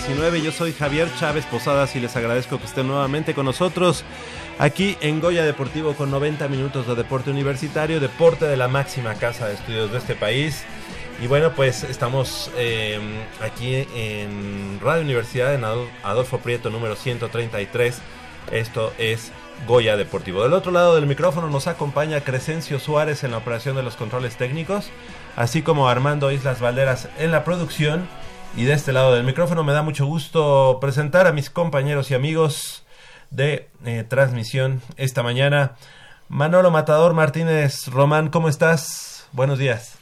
2019. Yo soy Javier Chávez Posadas y les agradezco que estén nuevamente con nosotros aquí en Goya Deportivo con 90 minutos de deporte universitario, deporte de la máxima casa de estudios de este país. Y bueno, pues estamos em, aquí en Radio Universidad en Adolfo Prieto número 133. Esto es Goya Deportivo. Del otro lado del micrófono nos acompaña Crescencio Suárez en la operación de los controles técnicos, así como Armando Islas Valderas en la producción. Y de este lado del micrófono me da mucho gusto presentar a mis compañeros y amigos de eh, transmisión esta mañana. Manolo Matador Martínez Román, ¿cómo estás? Buenos días.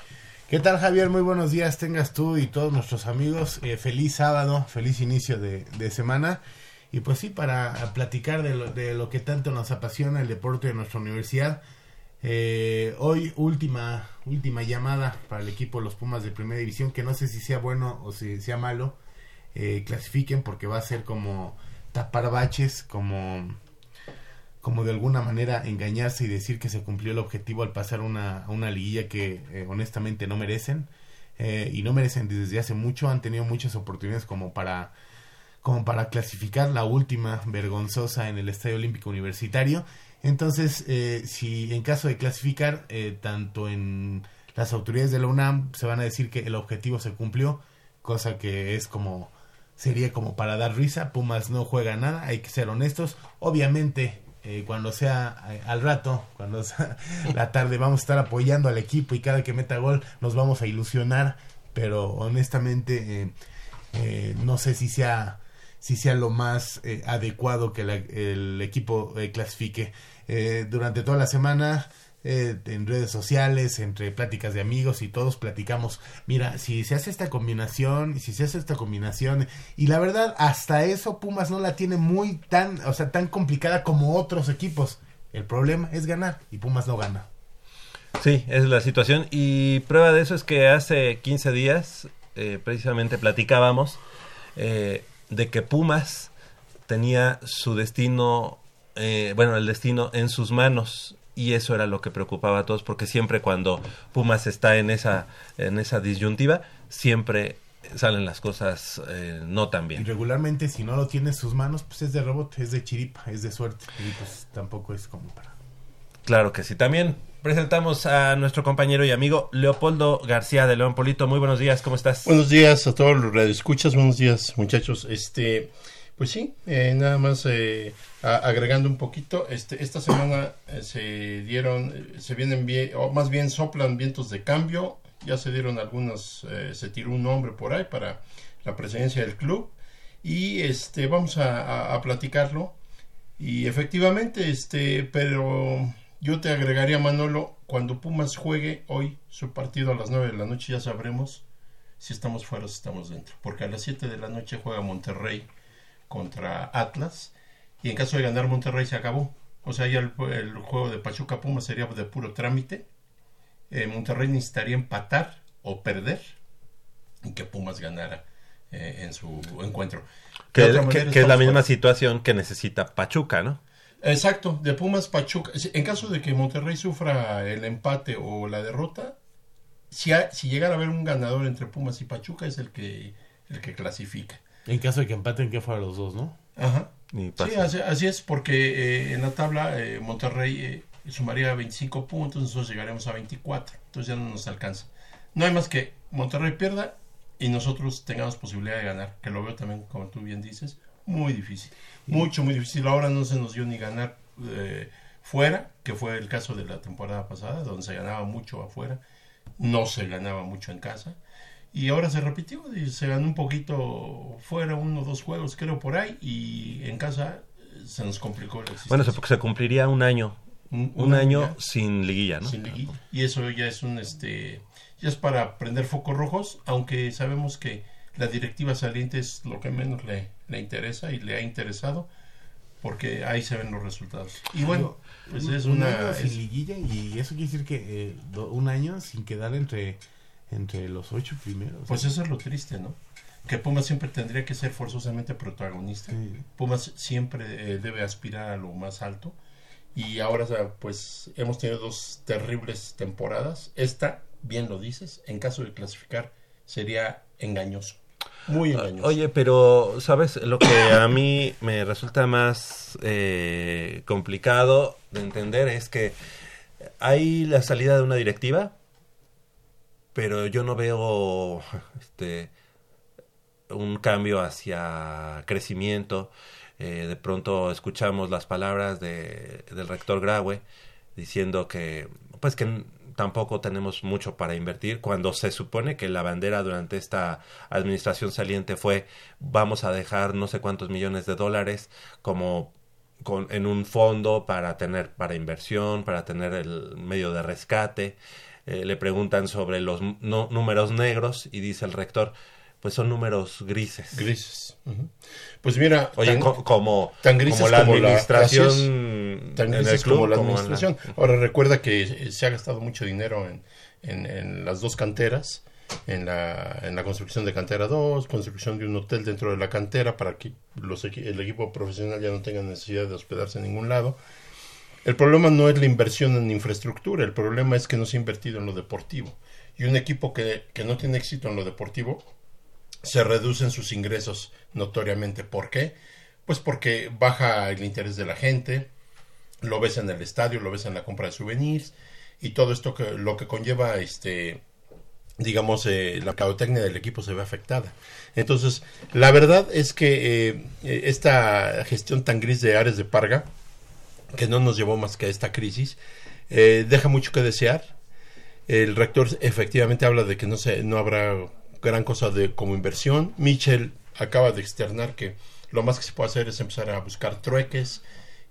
¿Qué tal Javier? Muy buenos días tengas tú y todos nuestros amigos. Eh, feliz sábado, feliz inicio de, semana. Y pues sí, para platicar de lo, de lo que tanto nos apasiona el deporte de nuestra universidad. Eh, hoy última, última llamada para el equipo de los Pumas de Primera División, que no sé si sea bueno o si sea malo. Eh, clasifiquen porque va a ser como tapar baches, como, como de alguna manera engañarse y decir que se cumplió el objetivo al pasar una, una liguilla que eh, honestamente no merecen. y no merecen desde hace mucho, han tenido muchas oportunidades como para como para clasificar la última vergonzosa en el Estadio Olímpico Universitario. Entonces, eh, si en caso de clasificar, eh, tanto en las autoridades de la UNAM se van a decir que el objetivo se cumplió, cosa que es como sería como para dar risa. Pumas no juega nada, hay que ser honestos. Obviamente, eh, cuando sea al rato, cuando sea la tarde, vamos a estar apoyando al equipo y cada que meta gol nos vamos a ilusionar, pero honestamente no sé si sea si sea lo más eh, adecuado que el equipo eh, clasifique. Eh, durante toda la semana, en redes sociales, entre pláticas de amigos y todos platicamos, mira, si se hace esta combinación, si se hace esta combinación, y la verdad, hasta eso Pumas no la tiene muy tan, o sea, tan complicada como otros equipos. El problema es ganar, y Pumas no gana. Sí, es la situación, y prueba de eso es que hace 15 días, precisamente platicábamos, de que Pumas tenía su destino, eh, bueno, el destino en sus manos y eso era lo que preocupaba a todos porque siempre cuando Pumas está en esa en esa disyuntiva siempre salen las cosas eh, no tan bien. Y regularmente si no lo tiene en sus manos, pues es de rebote, es de chiripa, es de suerte y pues tampoco es como para Claro que sí. También presentamos a nuestro compañero y amigo Leopoldo García de León Polito. Muy buenos días, ¿cómo estás? Buenos días a todos los radioescuchas, buenos días muchachos. Este, pues sí, eh, nada más eh, agregando un poquito, este, esta semana eh, se dieron, se vienen bien, o más bien soplan vientos de cambio, ya se dieron algunos, se tiró un nombre por ahí para la presidencia del club y este, vamos a, a platicarlo. Y efectivamente, este, pero yo te agregaría, Manolo, cuando Pumas juegue hoy su partido a las 9 de la noche, ya sabremos si estamos fuera o si estamos dentro. Porque a las 7 de la noche juega Monterrey contra Atlas. Y en caso de ganar Monterrey se acabó. O sea, ya el, juego de Pachuca Pumas sería de puro trámite. Eh, Monterrey necesitaría empatar o perder y que Pumas ganara eh, en su encuentro. Que, es la misma situación que necesita Pachuca, ¿no? Exacto, de Pumas Pachuca. En caso de que Monterrey sufra el empate o la derrota, si, si llegara a haber un ganador entre Pumas y Pachuca es el que, el que clasifica. En caso de que empaten, que fuera los dos, ¿no? Ajá. Sí, así, es, porque eh, en la tabla eh, Monterrey eh, sumaría 25 puntos, nosotros llegaremos a 24, entonces ya no nos alcanza. No hay más que Monterrey pierda y nosotros tengamos posibilidad de ganar, que lo veo también, como tú bien dices, muy difícil. Mucho, muy difícil. Ahora no se nos dio ni ganar eh, fuera, que fue el caso de la temporada pasada, donde se ganaba mucho afuera, no se ganaba mucho en casa. Y ahora se repitió, y se ganó un poquito fuera, uno o dos juegos, creo, por ahí, y en casa eh, se nos complicó la Bueno, porque se cumpliría un año, un, año sin liguilla, ¿no? Sin liguilla. Y eso ya es un, este, ya es para prender focos rojos, aunque sabemos que la directiva saliente es lo que menos le, le interesa y le ha interesado porque ahí se ven los resultados. Y bueno, pues es una... sin liguilla y eso quiere decir que eh, un año sin quedar entre, entre los ocho primeros. Pues eso es lo triste, ¿no? Que Pumas siempre tendría que ser forzosamente protagonista. Pumas siempre eh, debe aspirar a lo más alto. Y ahora pues hemos tenido dos terribles temporadas. Esta, bien lo dices, en caso de clasificar sería engañoso. Muy ah, engañoso. Oye, pero, ¿sabes? Lo que a mí me resulta más eh, complicado de entender es que hay la salida de una directiva, pero yo no veo este un cambio hacia crecimiento. Eh, de pronto escuchamos las palabras de, del rector Graue diciendo que pues que tampoco tenemos mucho para invertir cuando se supone que la bandera durante esta administración saliente fue vamos a dejar no sé cuántos millones de dólares como con, en un fondo para tener para inversión, para tener el medio de rescate. Eh, le preguntan sobre los números negros y dice el rector, pues son números grises. Grises. Pues mira, Oye, como, tan grises como la administración, tan grises como la administración. Ahora recuerda que se ha gastado mucho dinero en, en, las dos canteras, en la, en la construcción de cantera 2, construcción de un hotel dentro de la cantera para que los, el equipo profesional ya no tenga necesidad de hospedarse en ningún lado. El problema no es la inversión en infraestructura, el problema es que no se ha invertido en lo deportivo. Y un equipo que, que no tiene éxito en lo deportivo se reducen sus ingresos notoriamente. ¿Por qué? Pues porque baja el interés de la gente, lo ves en el estadio, lo ves en la compra de souvenirs y todo esto que lo que conlleva este digamos eh, la mercadotecnia del equipo se ve afectada. Entonces, la verdad es que eh, esta gestión tan gris de Ares de Parga, que no nos llevó más que a esta crisis, eh, deja mucho que desear. El rector efectivamente habla de que no se, no habrá gran cosa de como inversión. Mitchell acaba de externar que lo más que se puede hacer es empezar a buscar trueques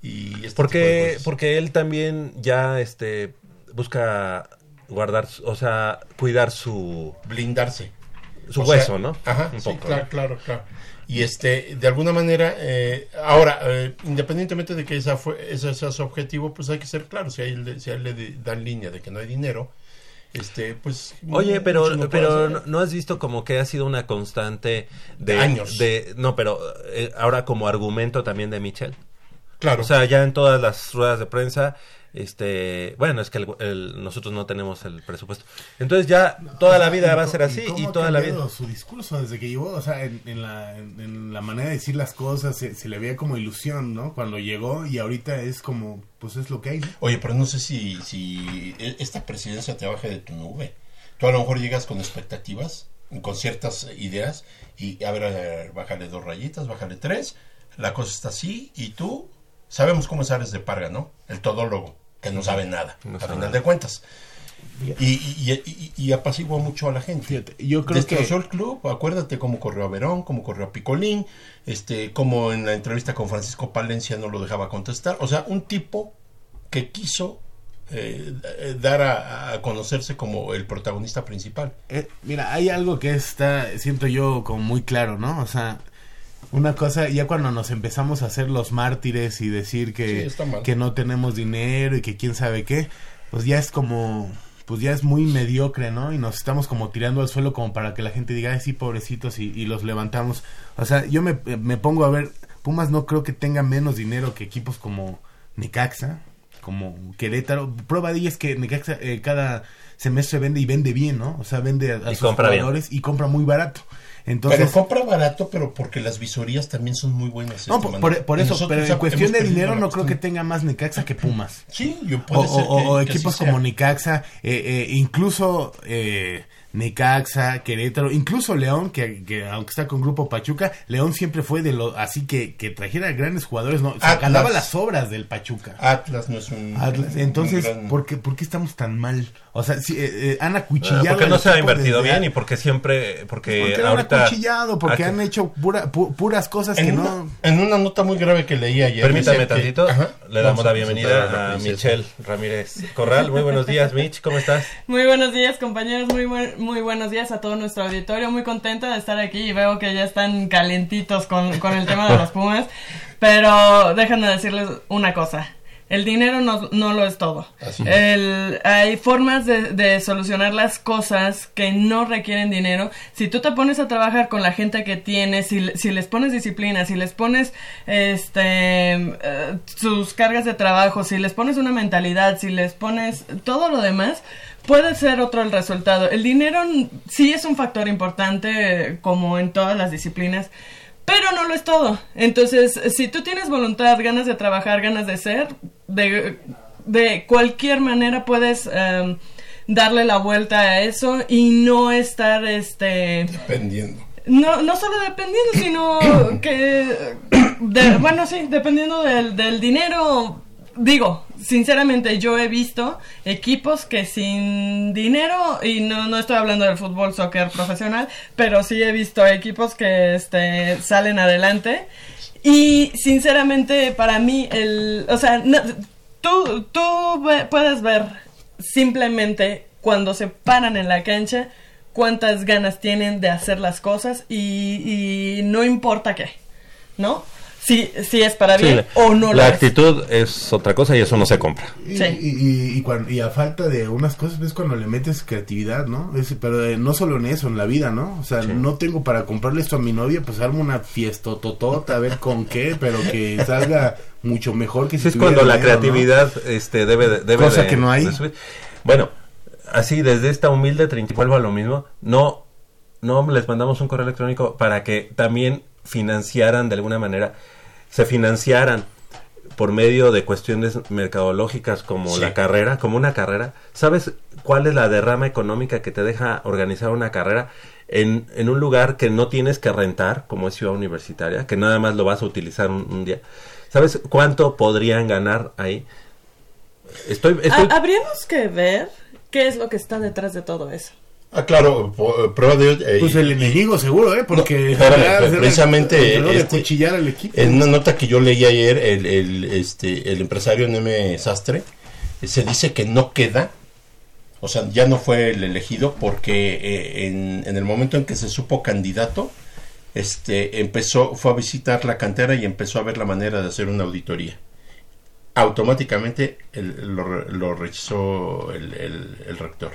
y este porque porque él también ya este busca guardar o sea cuidar su blindarse. su hueso no ajá sí, claro claro claro y este de alguna manera eh, ahora eh, independientemente de que esa fue ese sea su objetivo pues hay que ser claro si a él, si a él le dan línea de que no hay dinero este, pues... Oye, pero, no pero no, has visto como que ha sido una constante de, años. De, no, pero eh, ahora como argumento también de Michel. Claro. O sea, ya en todas las ruedas de prensa este bueno es que nosotros no tenemos el presupuesto. Entonces ya toda la vida va a ser así y, toda la vida. Su discurso desde que llegó o sea en, la, en la, manera de decir las cosas se, le veía como ilusión no cuando llegó y ahorita es como pues es lo que hay oye pero no sé si si esta presidencia te baje de tu nube. Tú a lo mejor llegas con expectativas con ciertas ideas y a ver, bájale dos rayitas bájale tres la cosa está así y tú sabemos cómo es de Parga, ¿no? El todólogo, que no sabe nada, a final de cuentas. Y, y, y, apaciguó mucho a la gente. Fíjate, yo creo Destrozó el club, acuérdate cómo corrió a Verón, cómo corrió a Picolín, este, como en la entrevista con Francisco Palencia no lo dejaba contestar. O sea, un tipo que quiso eh, dar a, conocerse como el protagonista principal. Eh, mira, hay algo que está, siento yo, como muy claro, ¿no? O sea, una cosa, ya cuando nos empezamos a hacer los mártires y decir que, que no tenemos dinero y que quién sabe qué, pues ya es como, pues ya es muy mediocre, ¿no? Y nos estamos como tirando al suelo como para que la gente diga, ay, sí, pobrecitos, y, los levantamos. O sea, yo me, me pongo a ver, Pumas no creo que tenga menos dinero que equipos como Necaxa, como Querétaro. Prueba de ello es que Necaxa eh, cada semestre vende y vende bien, ¿no? O sea, vende a, sus jugadores y compra muy barato. Entonces, pero compra barato, pero porque las visorías también son muy buenas. No, este, por, eso, pero en cuestión de dinero no creo que tenga más Necaxa que Pumas. Sí, yo puedo o, o, equipos como Necaxa, eh, eh, incluso eh, Necaxa, Querétaro, incluso León, que, aunque está con Grupo Pachuca, León siempre fue de lo así que, que trajera grandes jugadores, no, ganaba las obras del Pachuca. Atlas no es un. Atlas, entonces, ¿por, qué, ¿por qué estamos tan mal? O sea, si, eh, eh han acuchillado. porque no se ha invertido bien y porque siempre. Porque, porque ahorita. Han acuchillado, porque han hecho puras cosas que no. En una nota muy grave que leí ayer. Permítame tantito. le damos la bienvenida a, Michelle Ramírez Corral. Muy buenos días, Mitch. ¿Cómo estás? Muy buenos días, compañeros. Muy, muy buenos días a todo nuestro auditorio. Muy contenta de estar aquí y veo que ya están calentitos con, con el tema de los Pumas. Pero déjenme decirles una cosa el dinero no, no lo es todo. El, hay formas de, de, solucionar las cosas que no requieren dinero. Si tú te pones a trabajar con la gente que tienes, si, si les pones disciplina, si les pones este, eh, sus cargas de trabajo, si les pones una mentalidad, si les pones todo lo demás, puede ser otro el resultado. El dinero sí es un factor importante, como en todas las disciplinas pero no lo es todo. Entonces, si tú tienes voluntad, ganas de trabajar, ganas de ser, de, de cualquier manera puedes em, darle la vuelta a eso y no estar, este... Dependiendo. No, no solo dependiendo, sino que, bueno, sí, dependiendo del, del dinero, digo, sinceramente yo he visto equipos que sin dinero, y no, no estoy hablando del fútbol, soccer profesional, pero sí he visto equipos que este, salen adelante. Y sinceramente para mí, el, o sea, tú, tú puedes ver simplemente cuando se paran en la cancha cuántas ganas tienen de hacer las cosas y, y no importa qué, ¿no? Si, si es para bien o no La actitud es. otra cosa y eso no se compra. Y, y, y, a falta de unas cosas es cuando le metes creatividad, ¿no? pero eh, no solo en eso, en la vida, ¿no? O sea, no tengo para comprarle esto a mi novia, pues armo una fiesta totota, a ver con qué, pero que salga mucho mejor que si Es cuando la creatividad este, debe, debe Cosa que no hay. bueno, así desde esta humilde trinchera, vuelvo a lo mismo, no, no les mandamos un correo electrónico para que también financiaran de alguna manera se financiaran por medio de cuestiones mercadológicas como la carrera, como una carrera, ¿sabes cuál es la derrama económica que te deja organizar una carrera en, en un lugar que no tienes que rentar, como es Ciudad Universitaria, que nada más lo vas a utilizar un, día? ¿Sabes cuánto podrían ganar ahí? Estoy, estoy... Habríamos que ver qué es lo que está detrás de todo eso. Ah, claro, eh, prueba de eh, Pues el enemigo, seguro, ¿eh? Porque. precisamente. este, En una nota que yo leí ayer, el, el, este, el empresario Neme Sastre se dice que no queda. O sea, ya no fue el elegido porque eh, en, en, el momento en que se supo candidato, este, empezó, fue a visitar la cantera y empezó a ver la manera de hacer una auditoría automáticamente lo, rechazó el, rector.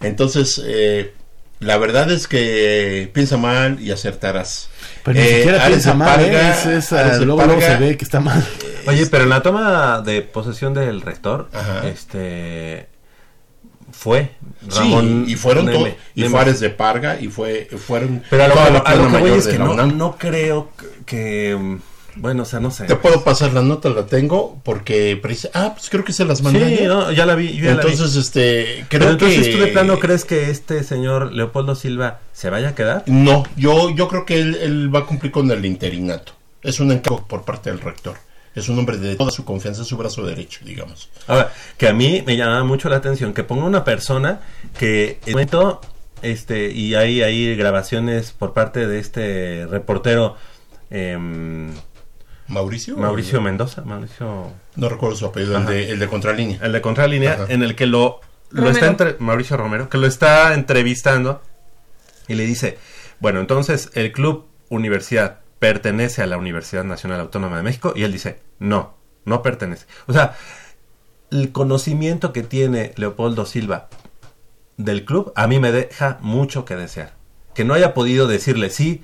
Entonces, eh, la verdad es que piensa mal y acertarás. Pero ni eh, siquiera piensa mal, ¿eh? es, luego, se ve que está mal. Oye, pero en la toma de posesión del rector, este fue Ramón sí, y fueron y Juárez de Parga y fue fueron pero a lo, que voy es que no, no creo que bueno, o sea, no sé. Te puedo pasar la nota, la tengo, porque ah, pues creo que se las mandé. Sí, ya la vi. entonces, este, creo entonces, que... ¿tú de plano crees que este señor Leopoldo Silva se vaya a quedar? No, yo, yo creo que él, va a cumplir con el interinato. Es un encargo por parte del rector. Es un hombre de toda su confianza, su brazo derecho, digamos. Ahora, que a mí me llama mucho la atención que ponga una persona que en momento, este, y hay, hay grabaciones por parte de este reportero eh, Mauricio. Mauricio Mendoza, Mauricio. No recuerdo su apellido, el de, el de, Contralínea. El de Contralínea, en el que lo, lo está entre, Mauricio Romero, que lo está entrevistando y le dice, bueno, entonces el club universidad pertenece a la Universidad Nacional Autónoma de México y él dice, no, no pertenece. O sea, el conocimiento que tiene Leopoldo Silva del club a mí me deja mucho que desear. Que no haya podido decirle sí,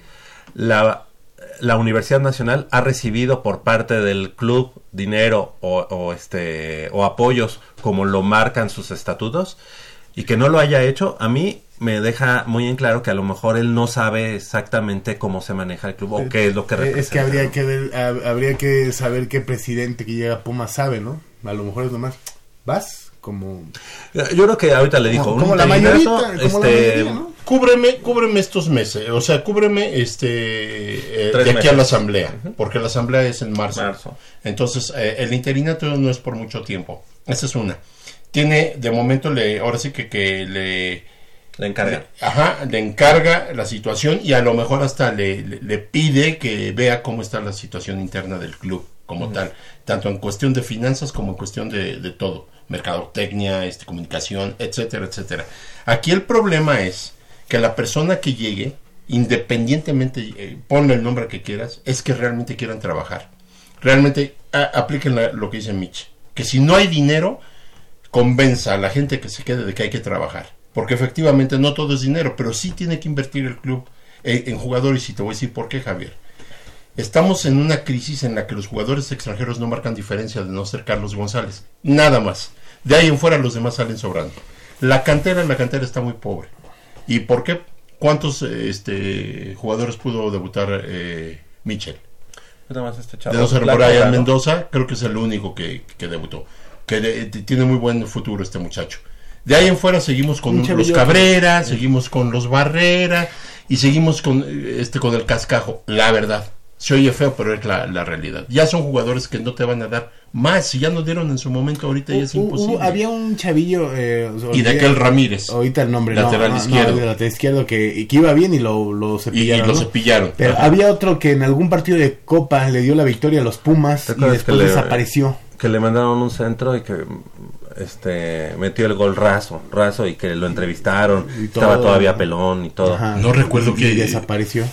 la la Universidad Nacional ha recibido por parte del club dinero o, este o apoyos como lo marcan sus estatutos y que no lo haya hecho a mí me deja muy en claro que a lo mejor él no sabe exactamente cómo se maneja el club o qué es lo que representa. Es que habría que ver, habría que saber qué presidente que llega a Puma sabe, ¿no? A lo mejor es nomás vas como yo creo que ahorita le dijo como, la mayoría este, cúbreme, cúbreme estos meses, o sea, cúbreme este eh, de aquí a la asamblea, porque la asamblea es en marzo. Entonces, eh, el interinato no es por mucho tiempo. Esa es una. Tiene, de momento, le, ahora sí que, que le... Le encarga. ajá, le encarga la situación y a lo mejor hasta le, le, pide que vea cómo está la situación interna del club como tal, tanto en cuestión de finanzas como en cuestión de, de todo, mercadotecnia, este, comunicación, etcétera, etcétera. Aquí el problema es que la persona que llegue, independientemente, eh, ponle el nombre que quieras, es que realmente quieran trabajar. Realmente apliquen lo que dice Mitch, que si no hay dinero, convenza a la gente que se quede de que hay que trabajar. Porque efectivamente no todo es dinero, pero sí tiene que invertir el club en, en jugadores y te voy a decir por qué, Javier. Estamos en una crisis en la que los jugadores extranjeros no marcan diferencia de no ser Carlos González. Nada más. De ahí en fuera los demás salen sobrando. La cantera, la cantera está muy pobre. ¿Y por qué? ¿Cuántos este, jugadores pudo debutar eh, Mitchell? Este de Mendoza, creo que es el único que, debutó. Que tiene muy buen futuro este muchacho. De ahí en fuera seguimos con los Cabrera, seguimos con los Barrera y seguimos con este con el Cascajo, la verdad se oye feo, pero es la, realidad. Ya son jugadores que no te van a dar más. Si ya no dieron en su momento, ahorita ya es imposible. había un chavillo. Eh, y de aquel Ramírez. Ahorita el nombre. Lateral izquierdo. lateral izquierdo que, que, iba bien y lo, lo cepillaron. Y, lo cepillaron. Pero había otro que en algún partido de Copa le dio la victoria a los Pumas y después desapareció. Que le mandaron un centro y que este metió el gol raso, raso y que lo entrevistaron, estaba todavía pelón y todo. no recuerdo que desapareció.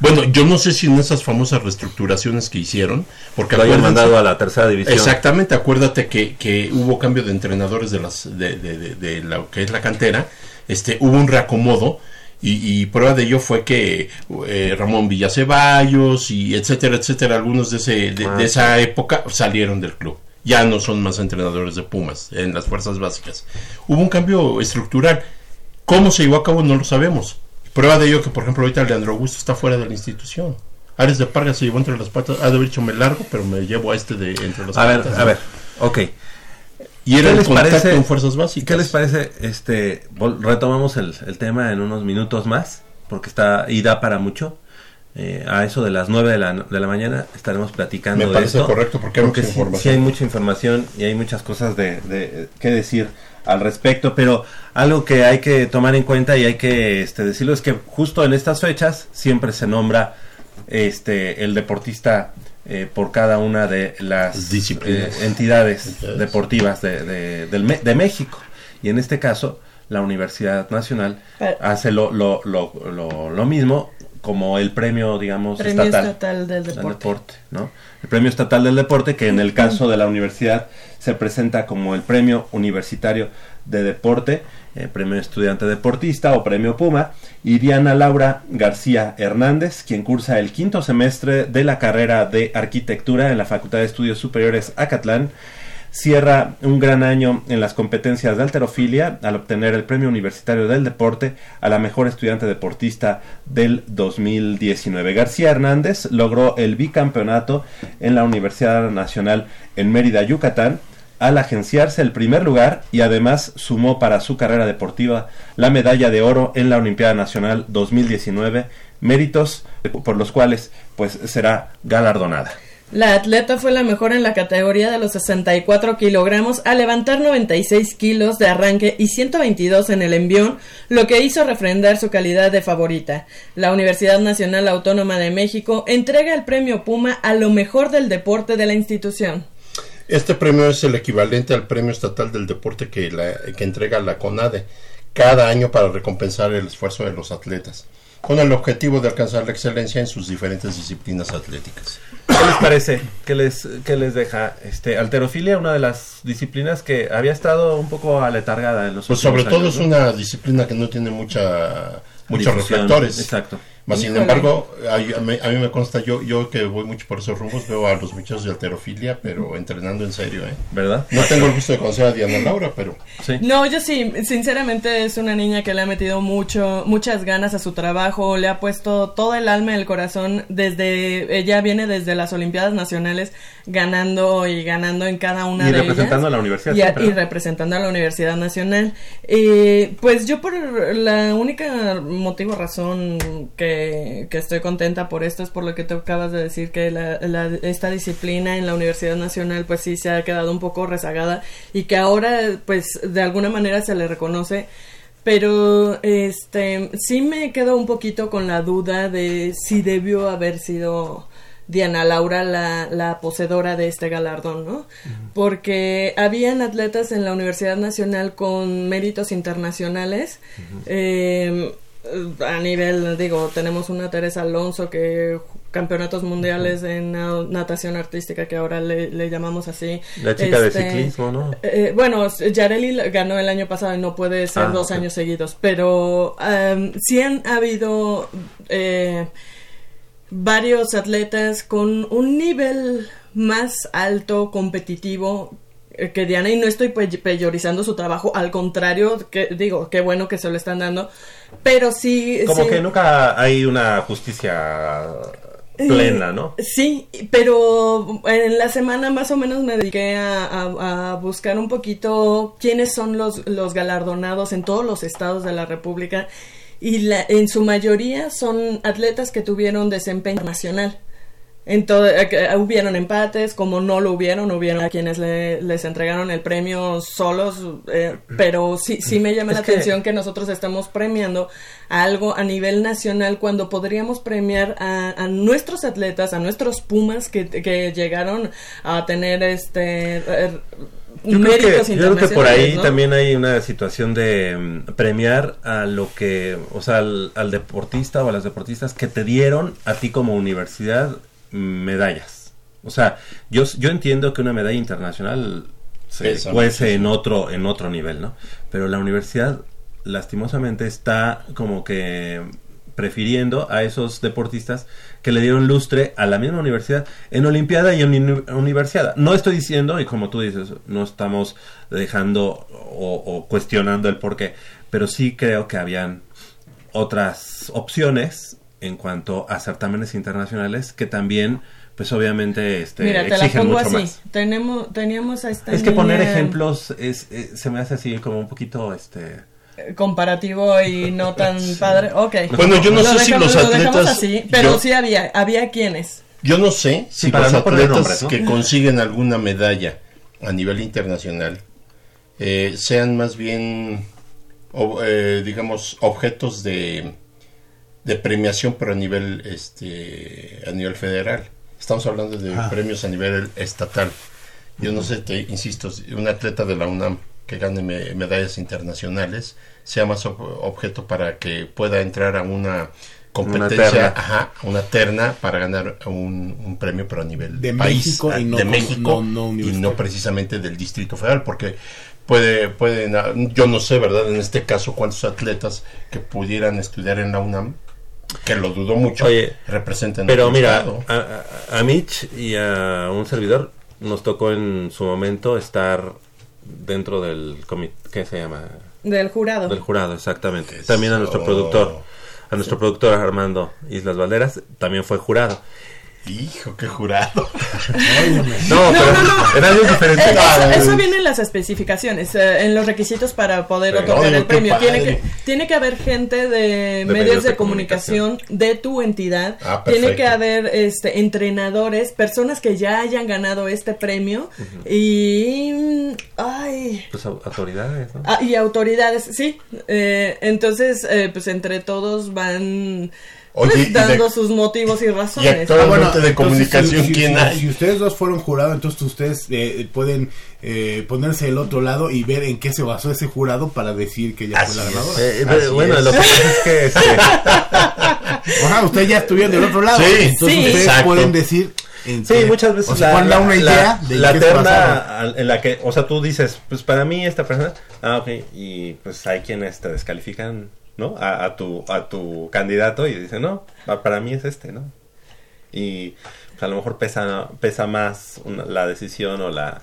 Bueno, yo no sé si en esas famosas reestructuraciones que hicieron, porque lo habían mandado a la tercera división. Exactamente, acuérdate que, que hubo cambio de entrenadores de las de, de, de, lo que es la cantera, este hubo un reacomodo y, prueba de ello fue que eh, Ramón Villaceballos y etcétera, etcétera, algunos de, ese, de, ah, esa época salieron del club ya no son más entrenadores de Pumas en las fuerzas básicas. Hubo un cambio estructural. ¿Cómo se llevó a cabo? No lo sabemos. Prueba de ello que, por ejemplo, ahorita Leandro Augusto está fuera de la institución. Ares de Parga se llevó entre las patas. Ha de haber hecho me largo, pero me llevo a este de entre las a Ver, a ver, ok. Y era el contacto en fuerzas básicas. ¿Qué les parece? Este, retomamos el, el tema en unos minutos más, porque está y da para mucho. Eh, a eso de las 9 de la, de la mañana estaremos platicando Me parece correcto porque hay mucha información. hay mucha información y hay muchas cosas de, de, que decir al respecto, pero algo que hay que tomar en cuenta y hay que este, decirlo es que justo en estas fechas siempre se nombra este el deportista eh, por cada una de las eh, entidades deportivas de, de, México. Y en este caso la Universidad Nacional hace lo, lo, lo, lo mismo como el premio, digamos, premio estatal, del, deporte. ¿no? El premio estatal del deporte, que en el caso de la universidad se presenta como el premio universitario de deporte, eh, premio estudiante deportista o premio Puma, y Diana Laura García Hernández, quien cursa el quinto semestre de la carrera de arquitectura en la Facultad de Estudios Superiores Acatlán cierra un gran año en las competencias de alterofilia al obtener el Premio Universitario del Deporte a la mejor estudiante deportista del 2019. García Hernández logró el bicampeonato en la Universidad Nacional en Mérida, Yucatán, al agenciarse el primer lugar y además sumó para su carrera deportiva la medalla de oro en la Olimpiada Nacional 2019, méritos por los cuales pues será galardonada. La atleta fue la mejor en la categoría de los 64 kilogramos al levantar 96 kilos de arranque y 122 en el envión, lo que hizo refrendar su calidad de favorita. La Universidad Nacional Autónoma de México entrega el premio Puma a lo mejor del deporte de la institución. Este premio es el equivalente al premio estatal del deporte que, que entrega la CONADE cada año para recompensar el esfuerzo de los atletas con el objetivo de alcanzar la excelencia en sus diferentes disciplinas atléticas. ¿Qué les parece? ¿Qué les, qué les deja? Este, alterofilia, una de las disciplinas que había estado un poco aletargada en los pues sobre todo es una disciplina que no tiene mucha muchos reflectores. Exacto sin embargo, a, mí, me consta, yo yo que voy mucho por esos rumbos, veo a los muchachos de alterofilia, pero entrenando en serio, ¿eh? ¿Verdad? No tengo el gusto de conocer a Diana Laura, pero... Sí. No, yo sí, sinceramente es una niña que le ha metido mucho, muchas ganas a su trabajo, le ha puesto todo el alma y el corazón desde, ella viene desde las Olimpiadas Nacionales ganando y ganando en cada una de ellas. Y representando a la universidad. Y, representando a la Universidad Nacional. Eh, pues yo por la única motivo, razón que que, estoy contenta por esto es por lo que tú acabas de decir que esta disciplina en la Universidad Nacional pues sí se ha quedado un poco rezagada y que ahora pues de alguna manera se le reconoce pero este sí me quedo un poquito con la duda de si debió haber sido Diana Laura la, la poseedora de este galardón, ¿no? Porque habían atletas en la Universidad Nacional con méritos internacionales. Eh, a nivel, digo, tenemos una Teresa Alonso que campeonatos mundiales en natación artística que ahora le, llamamos así. La chica de este, ciclismo, ¿no? Eh, bueno, Yareli ganó el año pasado y no puede ser ah, dos años seguidos, pero um, sí han habido eh, varios atletas con un nivel más alto competitivo que Diana y no estoy peyorizando su trabajo, al contrario, que digo, qué bueno que se lo están dando, pero sí... Como que nunca hay una justicia plena, ¿no? Sí, pero en la semana más o menos me dediqué a, buscar un poquito quiénes son los, los galardonados en todos los estados de la República y la, en su mayoría son atletas que tuvieron desempeño nacional. Entonces, eh, eh, hubieron empates, como no lo hubieron, hubieron a quienes les entregaron el premio solos, eh, pero sí, sí me llama la atención que nosotros estamos premiando algo a nivel nacional cuando podríamos premiar a, nuestros atletas, a nuestros Pumas que, que llegaron a tener este... Yo creo, que, yo creo que por ahí también hay una situación de mm, premiar a lo que, o sea, al, al deportista o a las deportistas que te dieron a ti como universidad medallas. O sea, yo, yo entiendo que una medalla internacional se cuece en otro, en otro nivel, ¿no? Pero la universidad, lastimosamente, está como que prefiriendo a esos deportistas que le dieron lustre a la misma universidad en Olimpiada y en Universidad. No estoy diciendo, y como tú dices, no estamos dejando o, o cuestionando el porqué, pero sí creo que habían otras opciones en cuanto a certámenes internacionales que también pues obviamente este Mira, te exigen la pongo mucho así. Tenemos teníamos a esta Es que poner ejemplos es, eh, se me hace así como un poquito este eh, comparativo y no tan padre. Ok. Bueno, yo no sé si los atletas así, pero sí había había quienes. Yo no sé si los atletas que consiguen alguna medalla a nivel internacional eh, sean más bien digamos objetos de de premiación, pero a nivel, este, a nivel federal. Estamos hablando de ah. premios a nivel estatal. Yo no sé, te insisto, un atleta de la UNAM que gane medallas internacionales sea más objeto para que pueda entrar a una competencia, una terna, para ganar un, premio, pero a nivel de país, México, y no, de México y no precisamente del Distrito Federal, porque puede, pueden, yo no sé, ¿verdad? En este caso, cuántos atletas que pudieran estudiar en la UNAM, que lo dudo mucho, Oye, representan. Pero mira, a, a, Mitch y a un servidor nos tocó en su momento estar dentro del comité, ¿qué se llama? Del jurado. Del jurado, exactamente. También a nuestro productor, a nuestro productor Armando Islas Valderas, también fue jurado. Hijo, qué jurado. no, pero no, no, Eso, viene en las especificaciones, eh, en los requisitos para poder otorgar el premio. Tiene que, tiene que haber gente de, medios, de, comunicación, de tu entidad. Ah, tiene que haber este, entrenadores, personas que ya hayan ganado este premio. Y. Ay. Pues autoridades, ¿no? Ah, y autoridades, sí. Eh, entonces, eh, pues entre todos van pues dando sus motivos y razones. Y actualmente ah, de comunicación, si, ¿quién hay? Si ustedes dos fueron jurados, entonces ustedes eh, pueden eh, ponerse del otro lado y ver en qué se basó ese jurado para decir que ya fue la ganadora. Eh, bueno, lo que pasa es que... Este... Ajá, ustedes ya estuvieron del otro lado. Sí, entonces ustedes pueden decir... sí, muchas veces la, la, una idea de la terna en la que, o sea, tú dices, pues para mí esta persona, ah, ok, y pues hay quienes te descalifican ¿no? A, tu, a tu candidato y dice, no, para mí es este, ¿no? Y pues, a lo mejor pesa, pesa más la decisión o la,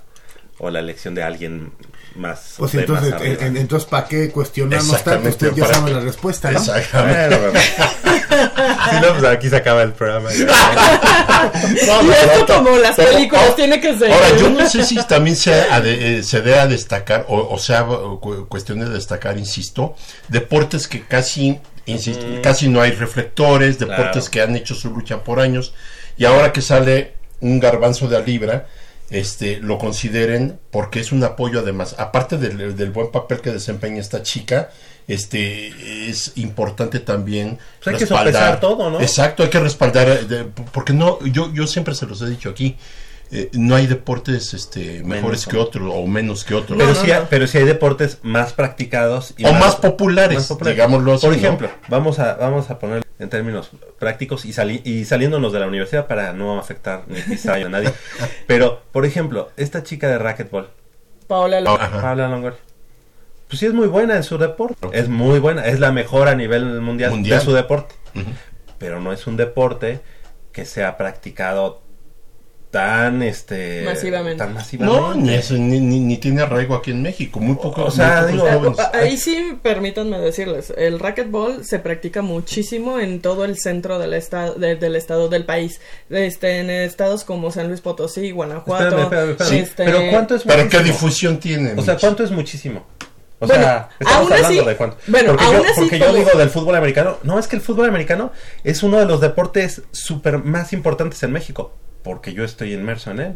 o la elección de alguien más. Pues entonces, entonces ¿para qué cuestionamos tanto? Usted ya sabe la respuesta, ¿no? Exactamente. si no, pues aquí se acaba el programa. y esto como las películas tiene que ser. Ahora, yo no sé si también se, eh, se debe a destacar, o, sea, cuestión de destacar, insisto, deportes que casi, mm. casi no hay reflectores, deportes que han hecho su lucha por años, y ahora que sale un garbanzo de a libra, este, lo consideren porque es un apoyo además, aparte del, del, buen papel que desempeña esta chica, este es importante también pues hay respaldar todo, ¿no? Exacto, hay que respaldar, eh, porque no, yo, yo siempre se los he dicho aquí, eh, no hay deportes este, mejores que otros o menos que otros. Pero, sí, pero hay deportes más practicados y o más, populares, digámoslo Por ejemplo, vamos a vamos a poner en términos prácticos y, y saliéndonos de la universidad para no afectar ni quizá a nadie. Pero, por ejemplo, esta chica de racquetball, Paola Longoria. Pues sí es muy buena en su deporte. Es muy buena, es la mejor a nivel mundial, de su deporte. Pero no es un deporte que sea practicado tan este masivamente. tan masivamente. No, ni, ni, tiene arraigo aquí en México, muy poco. O sea, ahí sí permítanme decirles, el racquetball se practica muchísimo en todo el centro del estado del estado del país, este en estados como San Luis Potosí, Guanajuato. Este, pero cuánto es ¿Para qué difusión tiene? O sea, ¿cuánto es muchísimo? O sea, estamos hablando de cuánto. Bueno, porque yo, porque yo digo del fútbol americano. No, es que el fútbol americano es uno de los deportes super más importantes en México porque yo estoy inmerso en él.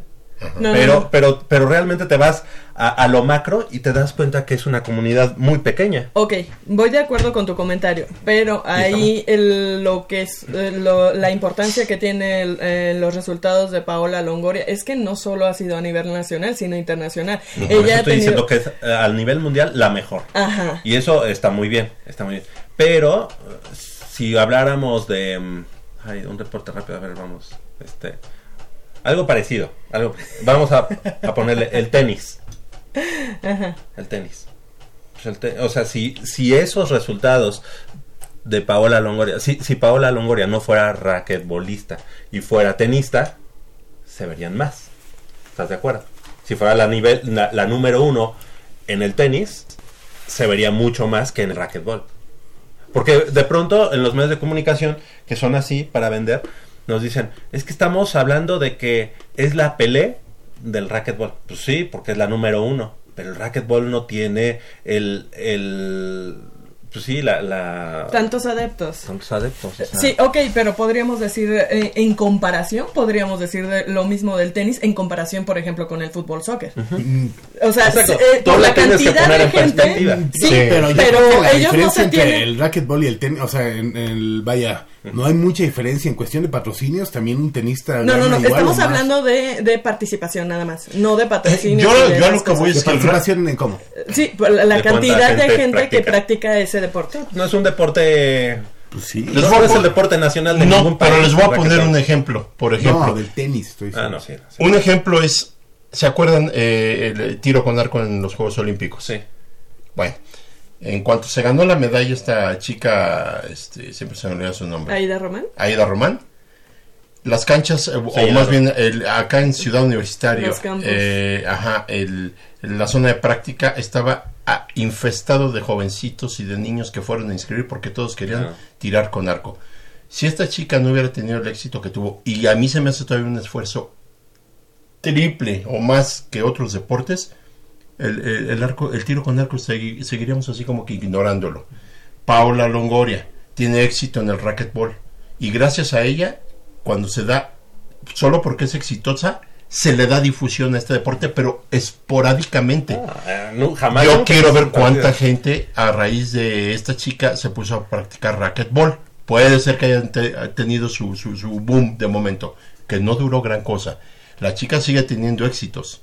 pero, pero, pero realmente te vas a, lo macro y te das cuenta que es una comunidad muy pequeña. Ok, voy de acuerdo con tu comentario, pero ahí lo que es eh, la importancia que tiene eh, los resultados de Paola Longoria es que no solo ha sido a nivel nacional, sino internacional. Ella estoy diciendo que es eh, al nivel mundial la mejor. Ajá. Y eso está muy bien, está muy bien. Pero si habláramos de... Mm, ay, un reporte rápido, a ver, vamos. Este algo parecido. Algo, vamos a, ponerle el tenis. El tenis. Pues o sea, si, si esos resultados de Paola Longoria, si, si Paola Longoria no fuera raquetbolista y fuera tenista, se verían más. ¿Estás de acuerdo? Si fuera la, nivel, la, número uno en el tenis, se vería mucho más que en el racquetball. Porque de pronto en los medios de comunicación, que son así para vender, nos dicen, es que estamos hablando de que es la Pelé del racquetball. Pues sí, porque es la número uno. Pero el racquetball no tiene el, el pues sí, la, Tantos adeptos. Tantos adeptos. Sí, ok, pero podríamos decir, eh, en comparación, podríamos decir lo mismo del tenis, en comparación, por ejemplo, con el fútbol soccer. O sea, eh, por la cantidad de gente... Sí, pero, la diferencia entre el racquetball y el tenis, o sea, en, el, vaya, no hay mucha diferencia en cuestión de patrocinios, también un tenista... No, no, no, estamos hablando de, de, participación nada más, no de patrocinios. yo, yo lo que voy es que... ¿Participación en cómo? Sí, la, cantidad de gente, que practica ese deporte. No es un deporte Pues sí. Les a es el deporte nacional de no, pero les voy a poner un ejemplo. Por ejemplo. No, del tenis, estoy ah, no, sí, Un ejemplo es, ¿se acuerdan eh, el tiro con arco en los Juegos Olímpicos? Sí. Bueno, en cuanto se ganó la medalla esta chica, este, siempre se me olvida su nombre. Aida Román. Aida Román. Las canchas, eh, o más bien el, acá en Ciudad Universitaria, eh, ajá, el, la zona de práctica estaba ah, infestado de jovencitos y de niños que fueron a inscribir porque todos querían tirar con arco. Si esta chica no hubiera tenido el éxito que tuvo, y a mí se me hace todavía un esfuerzo triple o más que otros deportes, el, arco, el tiro con arco seguiríamos así como que ignorándolo. Paola Longoria tiene éxito en el racquetball y gracias a ella, cuando se da, solo porque es exitosa, se le da difusión a este deporte, pero esporádicamente. Ah, eh, Yo quiero ver cuánta gente a raíz de esta chica se puso a practicar racquetball. Puede ser que hayan tenido su, su, su boom de momento, que no duró gran cosa. La chica sigue teniendo éxitos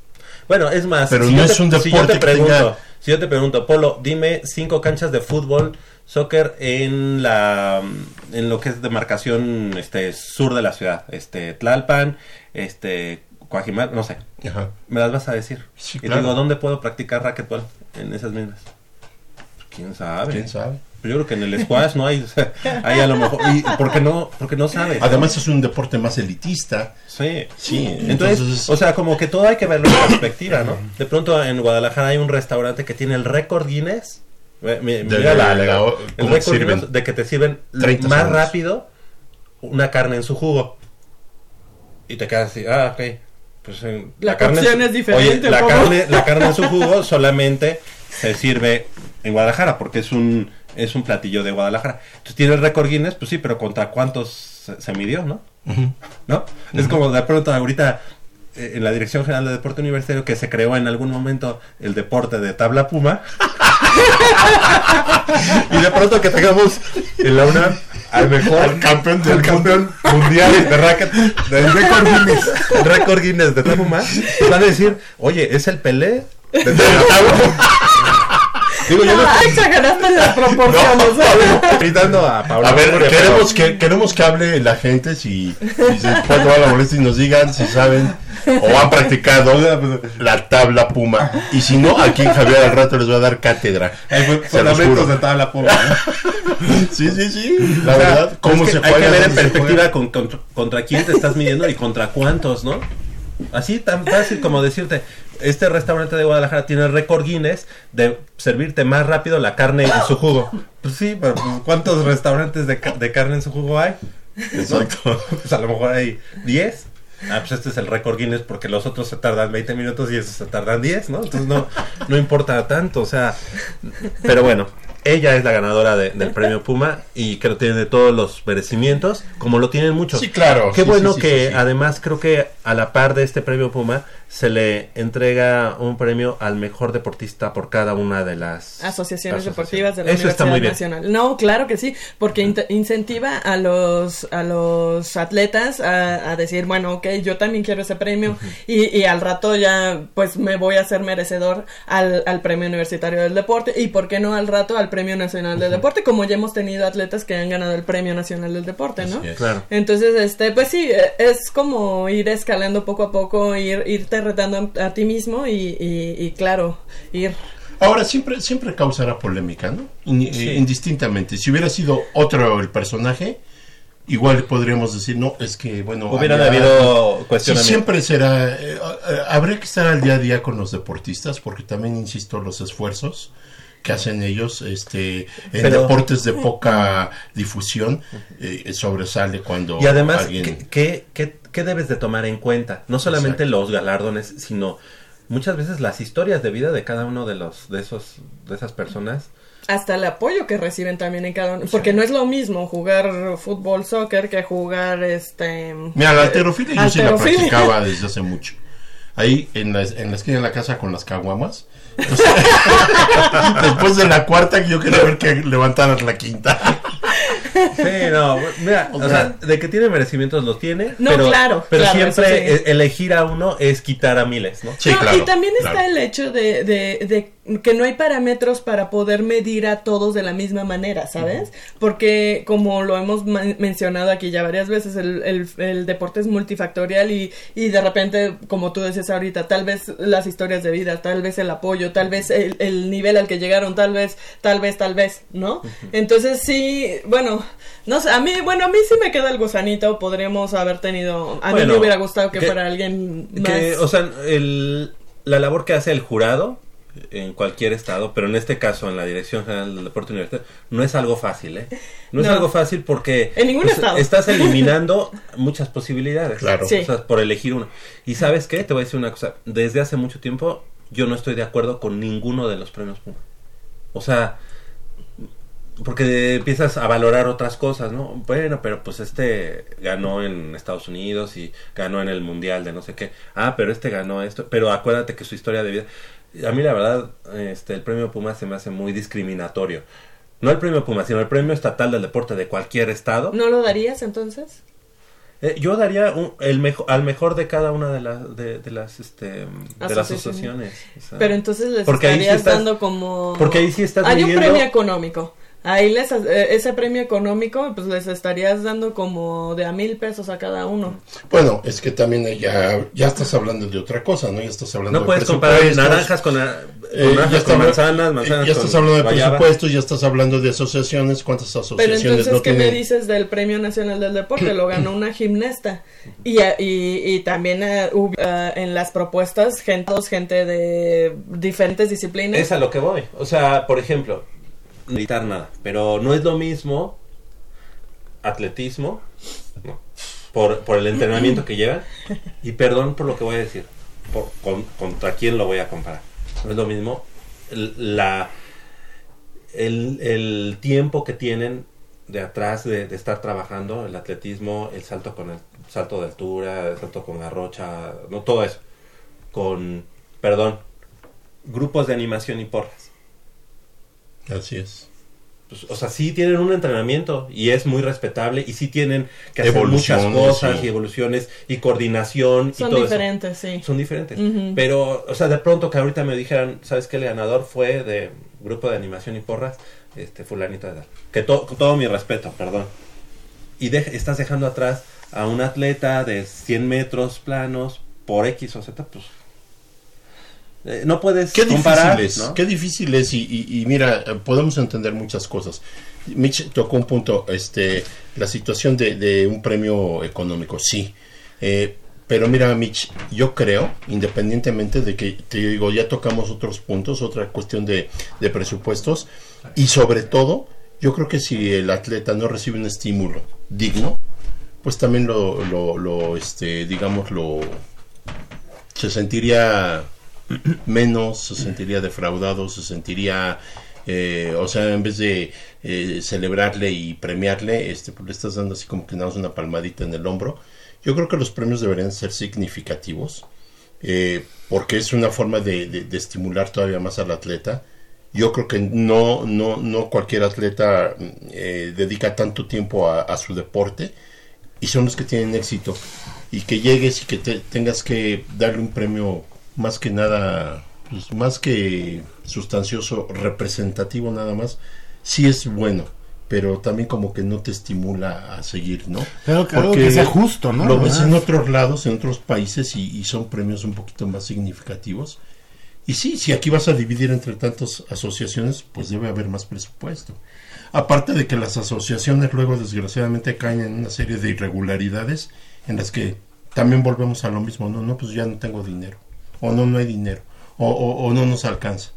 bueno, es más, pero si no es un deporte si yo te pregunto, si yo te pregunto, Polo, dime cinco canchas de fútbol, soccer en la en lo que es demarcación este sur de la ciudad, este Tlalpan, este Coajimal, no sé. Me las vas a decir. y digo, ¿dónde puedo practicar racquetball en esas mismas? ¿Quién sabe? ¿Quién sabe? Yo creo que en el squash no hay, hay a lo mejor, y porque no, porque no sabes. Además es un deporte más elitista. Sí, sí. Entonces, o sea, como que todo hay que verlo en perspectiva, ¿no? De pronto en Guadalajara hay un restaurante que tiene el récord Guinness. Mira la, el récord Guinness de que te sirven más rápido una carne en su jugo. Y te quedas así, ah, ok. Pues la, carne es diferente. la, carne, la carne en su jugo solamente se sirve en Guadalajara porque es un es un platillo de Guadalajara. Entonces tiene el récord Guinness, pues sí, pero contra cuántos se, midió, ¿no? ¿No? Es como de pronto ahorita eh, en la Dirección General de Deporte Universitario que se creó en algún momento el deporte de tabla puma. y de pronto que tengamos en la UNAM al mejor campeón del campeón mundial de racket del récord Guinness, récord Guinness de tabla puma, va a decir, "Oye, es el Pelé de Digo, yo no, exageraste las proporciones. Gritando a A ver, queremos que, queremos que hable la gente si, si se puede tomar la molestia y nos digan si saben o han practicado la tabla puma. Y si no, aquí en Javier al rato les voy a dar cátedra. Fundamentos de tabla puma. sí, sí, sí. La verdad, ¿cómo se Hay que ver en perspectiva con, contra quién te estás midiendo y contra cuántos, ¿no? Así tan fácil como decirte, este restaurante de Guadalajara tiene el récord Guinness de servirte más rápido la carne en su jugo. Pues sí, pero pues, ¿cuántos restaurantes de, carne en su jugo hay? Exacto. Pues a lo mejor hay 10. Ah, pues este es el récord Guinness porque los otros se tardan 20 minutos y esos se tardan 10, ¿no? Entonces no, no importa tanto, o sea, pero bueno, ella es la ganadora del premio Puma y creo que tiene todos los merecimientos, como lo tienen muchos. Sí, claro. Qué bueno que además creo que a la par de este premio Puma se le entrega un premio al mejor deportista por cada una de las asociaciones, deportivas de la Universidad Nacional. No, claro que sí, porque incentiva a los a los atletas a, decir, bueno, ok, yo también quiero ese premio y, y, al rato ya pues me voy a ser merecedor al, al premio universitario del deporte y por qué no al rato al premio nacional del deporte, como ya hemos tenido atletas que han ganado el premio nacional del deporte, ¿no? Claro. Entonces, este, pues sí, e, es como ir escalando poco a poco, ir irte retando a, ti mismo y, claro, ir Ahora, siempre, siempre causará polémica, ¿no? Eh, indistintamente. Si hubiera sido otro el personaje, igual podríamos decir, no, es que, bueno... Hubiera habido cuestiones. siempre será... Eh, eh, habría que estar al día a día con los deportistas, porque también, insisto, los esfuerzos que hacen ellos este en deportes de poca difusión sobresale cuando y además ¿qué, qué, qué, debes de tomar en cuenta no solamente los galardones sino muchas veces las historias de vida de cada uno de los de esos de esas personas. Hasta el apoyo que reciben también en cada uno porque no es lo mismo jugar fútbol soccer que jugar este mira la alterofilia yo sí la practicaba desde hace mucho. Ahí en la, en la esquina de la casa con las caguamas después de la cuarta yo quería ver que levantaras la quinta. Sí, no, mira, o, sea, de que tiene merecimientos los tiene, no, pero, claro, pero siempre e-, elegir a uno es quitar a miles, ¿no? Sí, claro, y también está el hecho de, de, de que no hay parámetros para poder medir a todos de la misma manera, ¿sabes? Porque como lo hemos mencionado aquí ya varias veces, el, el, deporte es multifactorial y, y, de repente, como tú decías ahorita, tal vez las historias de vida, tal vez el apoyo, tal vez el, el nivel al que llegaron, tal vez, tal vez, tal vez, ¿no? Entonces sí, bueno, no sé, a mí, bueno, a mí sí me queda el gusanito, podríamos haber tenido, a mí me hubiera gustado que, fuera alguien más. o sea, el, la labor que hace el jurado en cualquier estado, pero en este caso en la Dirección General del Deporte Universitario, no es algo fácil, ¿eh? No, es algo fácil porque en ningún estado. estás eliminando muchas posibilidades. Claro. por elegir una. Y sabes qué, te voy a decir una cosa, desde hace mucho tiempo yo no estoy de acuerdo con ninguno de los premios Puma. O sea, porque empiezas a valorar otras cosas, ¿no? Bueno, pero pues este ganó en Estados Unidos y ganó en el Mundial de no sé qué. Ah, pero este ganó esto. Pero acuérdate que su historia de vida... A mí la verdad, este, el premio Puma se me hace muy discriminatorio. No el premio Puma, sino el premio estatal del deporte de cualquier estado. ¿No lo darías entonces? Eh, yo daría el mejor, al mejor de cada una de, las de, las este de las asociaciones. Pero entonces les estarías dando como porque ahí sí estás hay un premio económico Ahí les, eh, ese premio económico, pues les estarías dando como de a mil pesos a cada uno. Bueno, es que también ya, ya estás hablando de otra cosa, ¿no? Ya estás hablando no puedes comparar naranjas con, eh, manzanas, manzanas Ya estás hablando de presupuestos, ya estás hablando de asociaciones, ¿cuántas asociaciones Pero entonces, ¿qué me dices del Premio Nacional del Deporte? Lo ganó una gimnasta. Y, y, y también uh, hubo en las propuestas gente, gente de diferentes disciplinas. Es a lo que voy. O sea, por ejemplo militar nada, pero no es lo mismo atletismo por, por el entrenamiento que lleva y perdón por lo que voy a decir, por, contra quién lo voy a comparar. No es lo mismo la el, el tiempo que tienen de atrás de, estar trabajando el atletismo, el salto con el salto de altura, el salto con la rocha, no todo eso, con, perdón, grupos de animación y porras. Así es. Pues, o sea, sí tienen un entrenamiento y es muy respetable y sí tienen que hacer muchas cosas y evoluciones y coordinación. Son y todo diferentes, sí. Son diferentes. Pero, o sea, de pronto que ahorita me dijeran, ¿sabes qué? El ganador fue de grupo de animación y porras, este, fulanito de edad. Que todo mi respeto, perdón. Y estás dejando atrás a un atleta de 100 metros planos por X o Z, pues eh, no puedes qué comparar, difícil es, Qué difícil es y, mira, podemos entender muchas cosas. Mitch tocó un punto, este, la situación de, un premio económico, sí. Eh, pero mira, Mitch, yo creo, independientemente de que, te digo, ya tocamos otros puntos, otra cuestión de, presupuestos, y sobre todo, yo creo que si el atleta no recibe un estímulo digno, pues también lo, lo, lo este, digamos, lo, se sentiría menos, se sentiría defraudado, se sentiría, eh, o sea, en vez de eh, celebrarle y premiarle, este, pues le estás dando así como que nada más una palmadita en el hombro. Yo creo que los premios deberían ser significativos, eh, porque es una forma de, estimular todavía más al atleta. Yo creo que no, no, no cualquier atleta dedica tanto tiempo a, su deporte y son los que tienen éxito. Y que llegues y que tengas que darle un premio más que nada, pues, más que sustancioso, representativo nada más, sí es bueno pero también como que no te estimula a seguir, ¿no? Pero Porque que sea justo, ¿no? Lo ves en otros lados, en otros países y, son premios un poquito más significativos. Y sí, si aquí vas a dividir entre tantas asociaciones, pues debe haber más presupuesto. Aparte de que las asociaciones luego desgraciadamente caen en una serie de irregularidades en las que también volvemos a lo mismo, no, no, pues ya no tengo dinero o no, no hay dinero, o, no nos alcanza.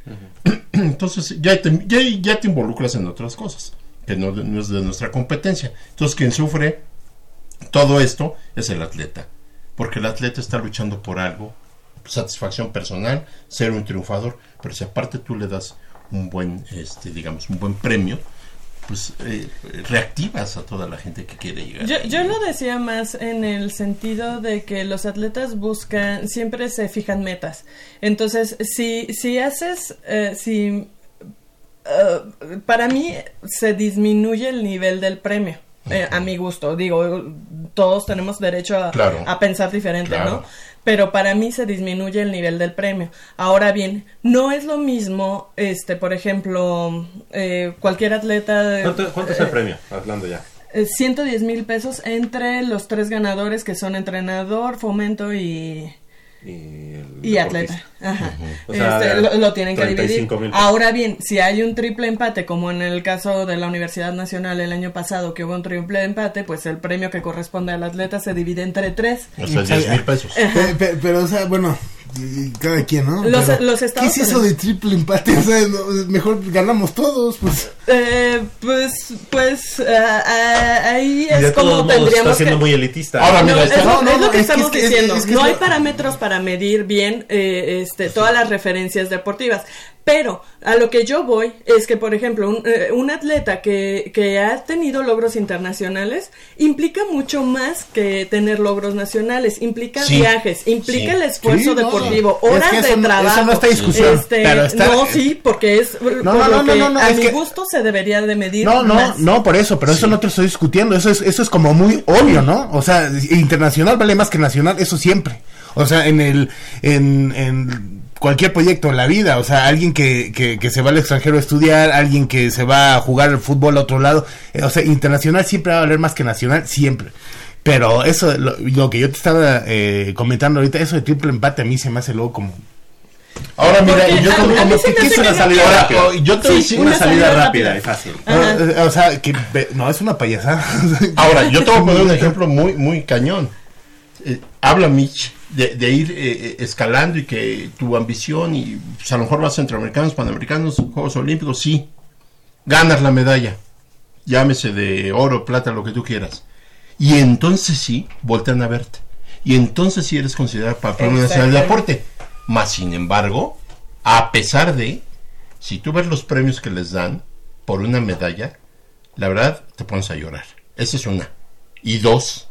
Entonces ya te, ya, te involucras en otras cosas, que no, no es de nuestra competencia. Entonces quien sufre todo esto es el atleta, porque el atleta está luchando por algo, satisfacción personal, ser un triunfador, pero si aparte tú le das un buen, este, digamos, un buen premio, pues eh, reactivas a toda la gente que quiere llegar. Yo, yo lo decía más en el sentido de que los atletas buscan, siempre se fijan metas. Entonces, si, si haces, eh, si, eh, para mí se disminuye el nivel del premio. a mi gusto, digo, todos tenemos derecho a, a pensar diferente, ¿no? Pero para mí se disminuye el nivel del premio. Ahora bien, no es lo mismo, este, por ejemplo, eh, cualquier atleta... ¿Cuánto, es el premio? Hablando ya. 110 eh, mil pesos entre los tres ganadores que son entrenador, fomento y y, atleta. Ajá. Este, lo, tienen que dividir. Ahora bien, si hay un triple empate, como en el caso de la Universidad Nacional el año pasado, que hubo un triple empate, pues el premio que corresponde al atleta se divide entre tres. O sea, 10 mil pesos. pero, o sea, bueno, cada quien, ¿no? Los, los ¿Qué es eso de triple empate? O sea, mejor ganamos todos, pues. Eh, pues, pues, uh, uh, ahí es como tendríamos está siendo muy elitista. Ahora, mira, es, no, no, es, lo que estamos diciendo. no hay parámetros para medir bien eh, este, todas las referencias deportivas. Pero a lo que yo voy es que, por ejemplo, un, eh, un atleta que, que, ha tenido logros internacionales implica mucho más que tener logros nacionales. Implica viajes, implica el esfuerzo deportivo, horas de trabajo. Eso no está discusión. Este, no, sí, porque es no, no, no, no, a mi gusto se debería de medir. No, no, no, por eso, pero eso no te lo estoy discutiendo. Eso es, eso es como muy obvio, ¿no? O sea, internacional vale más que nacional, eso siempre. O sea, en el, en, en cualquier proyecto en la vida, o sea, alguien que, que, se va al extranjero a estudiar, alguien que se va a jugar el fútbol a otro lado, eh, o sea, internacional siempre va a valer más que nacional, siempre. Pero eso, lo, que yo te estaba eh, comentando ahorita, eso de triple empate a mí se me hace luego como... Ahora mira, yo como, que es una salida rápida. Yo te sí, una, salida, rápida, y fácil. O sea, que no es una payasada. Ahora, yo te voy a poner un ejemplo muy muy cañón. Habla Mitch de, ir eh, eh, escalando y que tu ambición y pues, a lo mejor vas a centroamericanos, panamericanos, Juegos Olímpicos, sí, ganas la medalla, llámese de oro, plata, lo que tú quieras. Y entonces sí, voltean a verte. Y entonces sí eres considerado para Premio Nacional de Deporte. Más sin embargo, a pesar de, si tú ves los premios que les dan por una medalla, la verdad te pones a llorar. Esa es una. Y dos,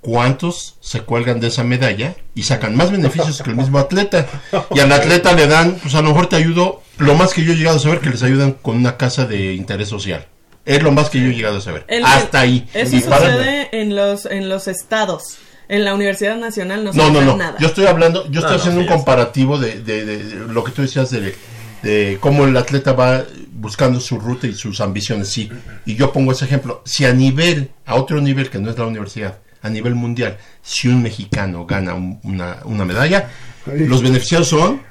cuántos se cuelgan de esa medalla y sacan más beneficios que el mismo atleta. Y al atleta le dan, pues a lo mejor te ayudo, lo más que yo he llegado a saber que les ayudan con una casa de interés social. Es lo más que yo he llegado a saber. Hasta ahí. Eso sucede en los, en los estados. En la Universidad Nacional no, no, no, no. Nada. Yo estoy hablando, yo estoy haciendo un comparativo de, de, lo que tú decías de, de cómo el atleta va buscando su ruta y sus ambiciones, sí. Y yo pongo ese ejemplo. Si a nivel, a otro nivel que no es la universidad, a nivel mundial, si un mexicano gana una, una medalla, los beneficiados son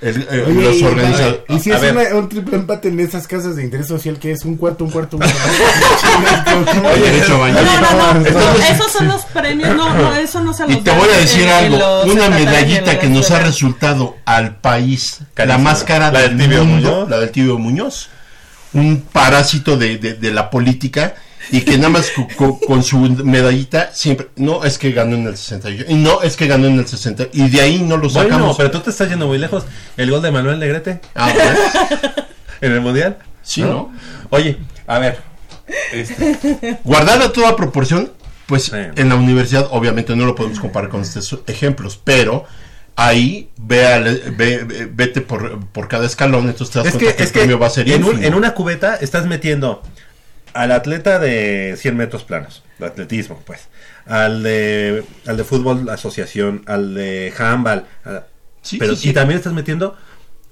el, eh, los organizadores. Y si es un triple empate en esas casas de interés social, que es un cuarto, un cuarto, un cuarto. no, no, no, esos son los premios, no, no, eso no se los Y te voy a decir algo, una medallita que nos ha resultado al país, la más cara del, mundo, la del tibio Muñoz, un parásito de, de, de la política y que nada más con, su medallita siempre, no es que ganó en el 68, y no es que ganó en el 60, y de ahí no lo sacamos. Bueno, pero tú te estás yendo muy lejos. El gol de Manuel Negrete. Ah, en el Mundial. Sí, ¿no? Oye, a ver. Este. Guardada toda proporción, pues en la universidad obviamente no lo podemos comparar con estos ejemplos, pero ahí ve, vete por, por, cada escalón, entonces te das cuenta que, el premio va a ser en, en una cubeta estás metiendo al atleta de 100 metros planos, de atletismo, pues, al de, al de fútbol asociación, al de handball, pero y también estás metiendo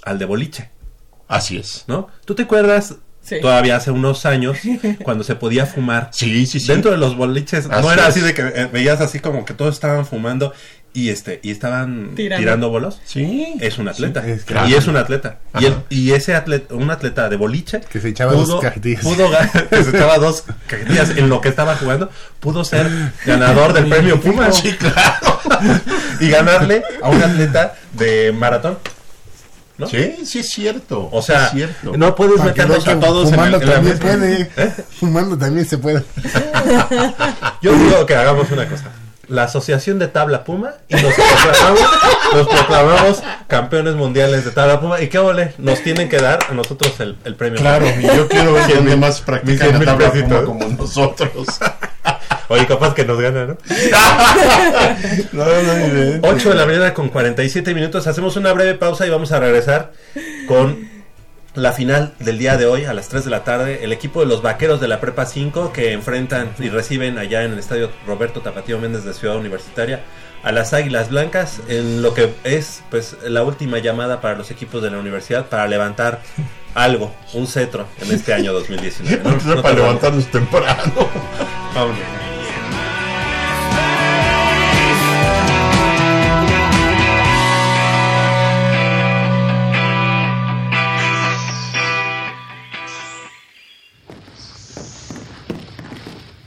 al de boliche. Así es. ¿No? ¿Tú te acuerdas Todavía hace unos años, cuando se podía fumar. Sí, sí, Dentro de los boliches. no era así de que eh, veías así como que todos estaban fumando y este y estaban tirando, bolos. Sí. Es un atleta. Y es un atleta. Y, el, y, ese atleta, un atleta de boliche. Que se echaba dos cajetillas. Pudo que se echaba dos cajetillas en lo que estaba jugando. Pudo ser ganador del premio Puma. Sí, claro. y ganarle a un atleta de maratón. ¿No? Sí, sí es cierto. O sea, cierto. no puedes meternos a todos fumando en, el, también puede. ¿Eh? Fumando también se puede. Yo digo que hagamos una cosa la Asociación de Tabla Puma y nos proclamamos, campeones mundiales de Tabla Puma. ¿Y qué ole? Nos tienen que dar a nosotros el, el premio. Claro, y yo quiero ver quién más practican la Tabla Puma como nosotros. Oye, capaz que nos gana, ¿no? no, no 8 de la mañana con 47 minutos. Hacemos una breve pausa y vamos a regresar con la final del día de hoy a las 3 de la tarde, el equipo de los vaqueros de la Prepa 5 que enfrentan y reciben allá en el estadio Roberto Tapatío Méndez de Ciudad Universitaria a las Águilas Blancas en lo que es pues la última llamada para los equipos de la universidad para levantar algo, un cetro en este año 2019. No, para levantarnos temprano.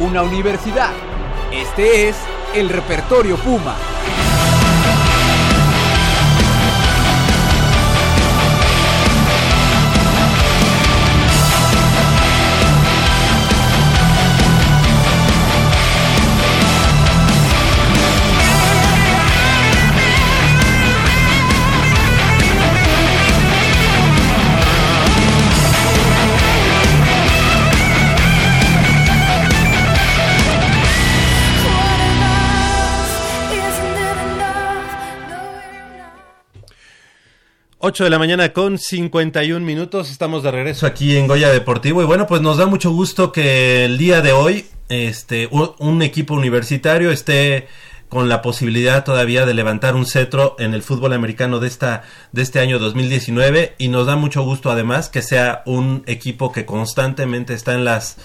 ...una universidad... ...este es el repertorio Puma... Ocho de la mañana con 51 minutos, estamos de regreso aquí en Goya Deportivo. Y bueno, pues nos da mucho gusto que el día de hoy este un equipo universitario esté con la posibilidad todavía de levantar un cetro en el fútbol americano de esta de este año 2019 y nos da mucho gusto además que sea un equipo que constantemente está en las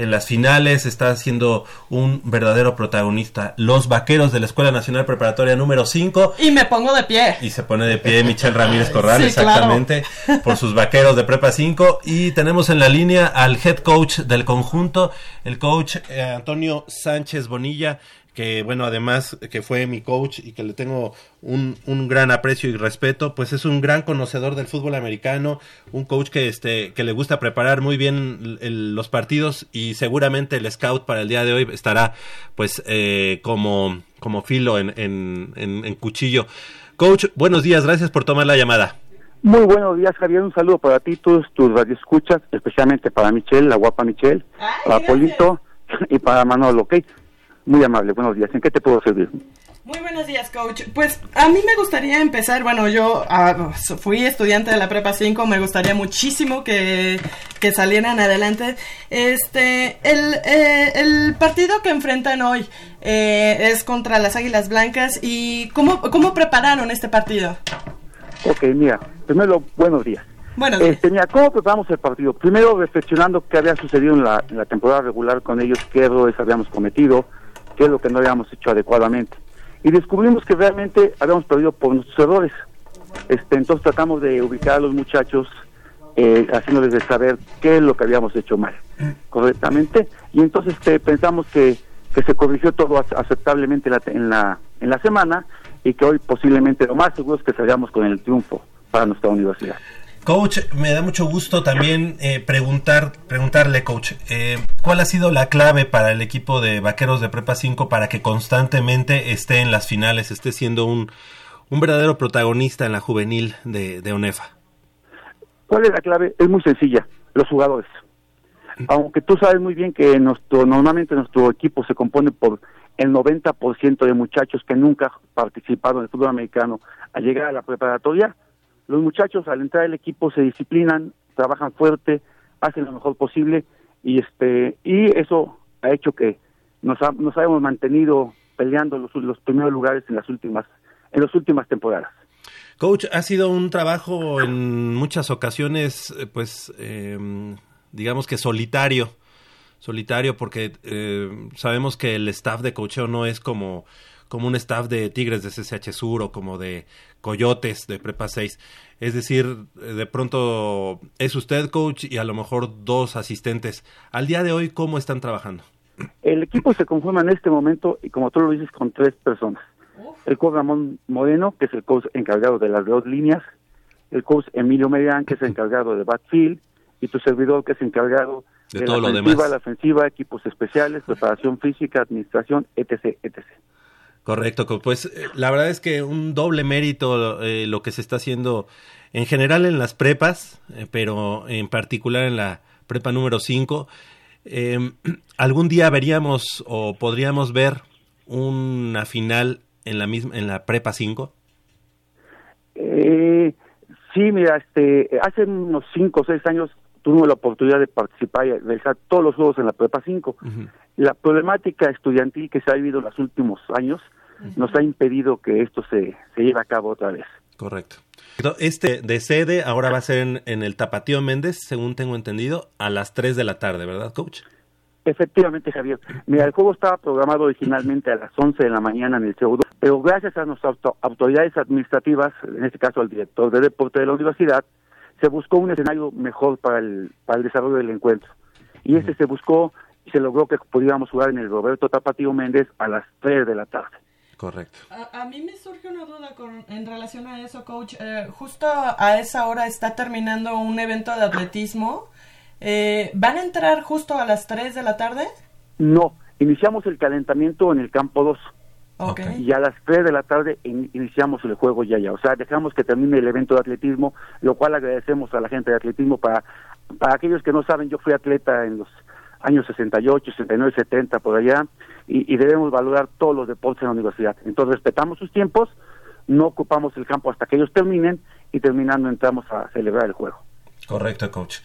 en las finales, está siendo un verdadero protagonista. Los vaqueros de la Escuela Nacional Preparatoria número 5. Y me pongo de pie. Y se pone de pie Michelle Ramírez Corral, exactamente, por sus vaqueros de Prepa 5. Y tenemos en la línea al head coach del conjunto, el coach eh, Antonio Sánchez Bonilla que bueno, además que fue mi coach y que le tengo un, un, gran aprecio y respeto, pues es un gran conocedor del fútbol americano, un coach que este que le gusta preparar muy bien el, los partidos y seguramente el scout para el día de hoy estará pues eh, como, como filo en, en, en, en cuchillo. Coach, buenos días, gracias por tomar la llamada. Muy buenos días, Javier. Un saludo para ti, todos tus radioescuchas, especialmente para Michelle, la guapa Michelle, Ay, para gracias. Polito y para Manolo, ¿ok? Muy amable, buenos días. ¿En qué te puedo servir? Muy buenos días, coach. Pues a mí me gustaría empezar, bueno, yo uh, fui estudiante de la Prepa 5, me gustaría muchísimo que, que salieran adelante. Este, el, eh, el, partido que enfrentan hoy eh, es contra las Águilas Blancas y ¿cómo, ¿cómo prepararon este partido? Ok, mira, primero, buenos días. Bueno, este, mira, ¿cómo preparamos el partido? Primero reflexionando qué había sucedido en la, en la temporada regular con ellos, qué errores habíamos cometido, qué es lo que no habíamos hecho adecuadamente. Y descubrimos que realmente habíamos perdido por nuestros errores. Este, entonces tratamos de ubicar a los muchachos, eh, haciéndoles de saber qué es lo que habíamos hecho mal, correctamente. Y entonces este, pensamos que, que se corrigió todo aceptablemente la, en, la, en la semana y que hoy posiblemente lo más seguro es que salgamos con el triunfo para nuestra universidad. Coach, me da mucho gusto también eh, preguntar, preguntarle, coach, eh, ¿cuál ha sido la clave para el equipo de Vaqueros de Prepa 5 para que constantemente esté en las finales, esté siendo un, un verdadero protagonista en la juvenil de, ONEFA? ¿Cuál es la clave? Es muy sencilla, los jugadores. Aunque tú sabes muy bien que nuestro, normalmente nuestro equipo se compone por el 90% de muchachos que nunca participaron en el fútbol americano al llegar a la preparatoria, los muchachos al entrar al equipo se disciplinan, trabajan fuerte, hacen lo mejor posible y este y eso ha hecho que nos, nos hayamos mantenido peleando los, los primeros lugares en las últimas en las últimas temporadas. Coach, ha sido un trabajo en muchas ocasiones, eh, pues, eh, digamos que solitario, solitario, porque eh, sabemos que el staff de coacheo no es como como un staff de Tigres de CCH Sur o como de Coyotes de Prepa 6. Es decir, de pronto es usted coach y a lo mejor dos asistentes. Al día de hoy, ¿cómo están trabajando? El equipo se conforma en este momento y como tú lo dices con tres personas. El coach Ramón Moreno, que es el coach encargado de las dos líneas, el coach Emilio Medián, que es encargado de backfield, y tu servidor, que es encargado de, de todo la lo ofensiva, demás. la ofensiva, equipos especiales, preparación física, administración, etc., etc. Correcto, co- pues eh, la verdad es que un doble mérito eh, lo que se está haciendo en general en las prepas, eh, pero en particular en la prepa número 5. ¿Algún día veríamos o podríamos ver una final en la misma en la prepa 5? Eh, sí, mira, este, hace unos 5 o 6 años tuvimos la oportunidad de participar y realizar todos los juegos en la Prepa 5. La problemática estudiantil que se ha vivido en los últimos años nos ha impedido que esto se, se lleve a cabo otra vez. Correcto. Este de sede ahora va a ser en, en el Tapatío Méndez, según tengo entendido, a las 3 de la tarde, ¿verdad, coach? Efectivamente, Javier. Mira, el juego estaba programado originalmente a las 11 de la mañana en el CEUDO, pero gracias a nuestras auto- autoridades administrativas, en este caso al director de deporte de la universidad, se buscó un escenario mejor para el, para el desarrollo del encuentro. Y ese se buscó y se logró que pudiéramos jugar en el Roberto Tapatío Méndez a las 3 de la tarde. Correcto. A, a mí me surge una duda con, en relación a eso, coach. Eh, justo a esa hora está terminando un evento de atletismo. Eh, ¿Van a entrar justo a las 3 de la tarde? No, iniciamos el calentamiento en el campo 2. Ok. Y a las 3 de la tarde in- iniciamos el juego ya ya. O sea, dejamos que termine el evento de atletismo, lo cual agradecemos a la gente de atletismo. Para, para aquellos que no saben, yo fui atleta en los años 68, 69, 70, por allá, y, y debemos valorar todos los deportes en la universidad. Entonces respetamos sus tiempos, no ocupamos el campo hasta que ellos terminen y terminando entramos a celebrar el juego. Correcto, coach.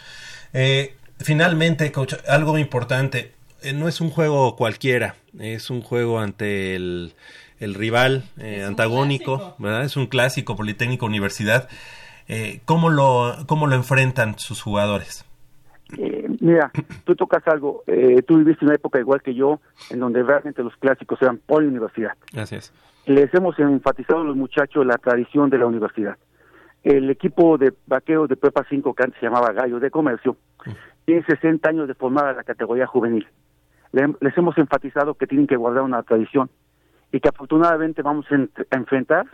Eh, finalmente, coach, algo importante. eh, no es un juego cualquiera, es un juego ante el, el rival eh, antagónico, ¿verdad? Es un clásico Politécnico Universidad. Eh, ¿cómo, lo, ¿Cómo lo enfrentan sus jugadores? Mira, tú tocas algo, eh, tú viviste una época igual que yo, en donde realmente los clásicos eran por universidad. Gracias. les hemos enfatizado a los muchachos la tradición de la universidad. El equipo de vaqueros de Prepa 5, que antes se llamaba Gallo de Comercio, tiene 60 años de formada la categoría juvenil. Le- Les hemos enfatizado que tienen que guardar una tradición y que afortunadamente vamos a, en- a enfrentar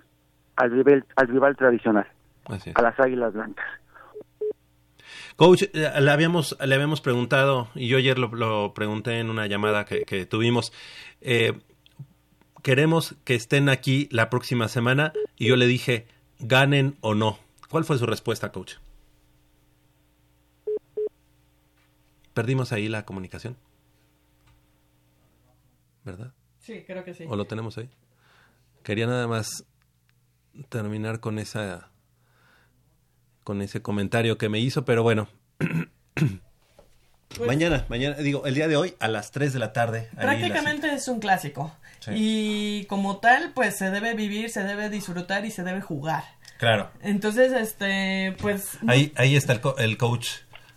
al rival, al rival tradicional, Así es. a las Águilas Blancas. Coach, eh, le habíamos, le habíamos preguntado, y yo ayer lo, lo pregunté en una llamada que, que tuvimos, eh, queremos que estén aquí la próxima semana, y yo le dije, ganen o no. ¿Cuál fue su respuesta, coach? ¿Perdimos ahí la comunicación? ¿Verdad? Sí, creo que sí. ¿O lo tenemos ahí? Quería nada más terminar con esa con ese comentario que me hizo, pero bueno. mañana, mañana, digo, el día de hoy a las 3 de la tarde. la Prácticamente es un clásico. Sí. Y como tal, pues se debe vivir, se debe disfrutar y se debe jugar. Claro. Entonces, este, pues... Ahí, ahí está el, el coach.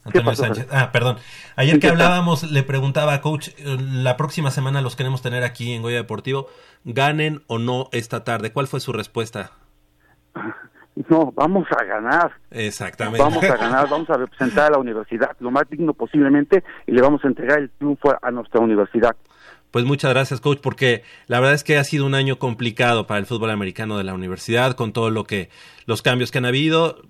Antonio Sánchez. Ah, perdón. Ayer que hablábamos, le preguntaba a coach, la próxima semana los queremos tener aquí en Goya Deportivo, ganen o no esta tarde. ¿Cuál fue su respuesta? No, vamos a ganar. Exactamente. Vamos a ganar, vamos a representar a la universidad lo más digno posiblemente y le vamos a entregar el triunfo a nuestra universidad. Pues muchas gracias, coach, porque la verdad es que ha sido un año complicado para el fútbol americano de la universidad, con todo lo que, los cambios que han habido,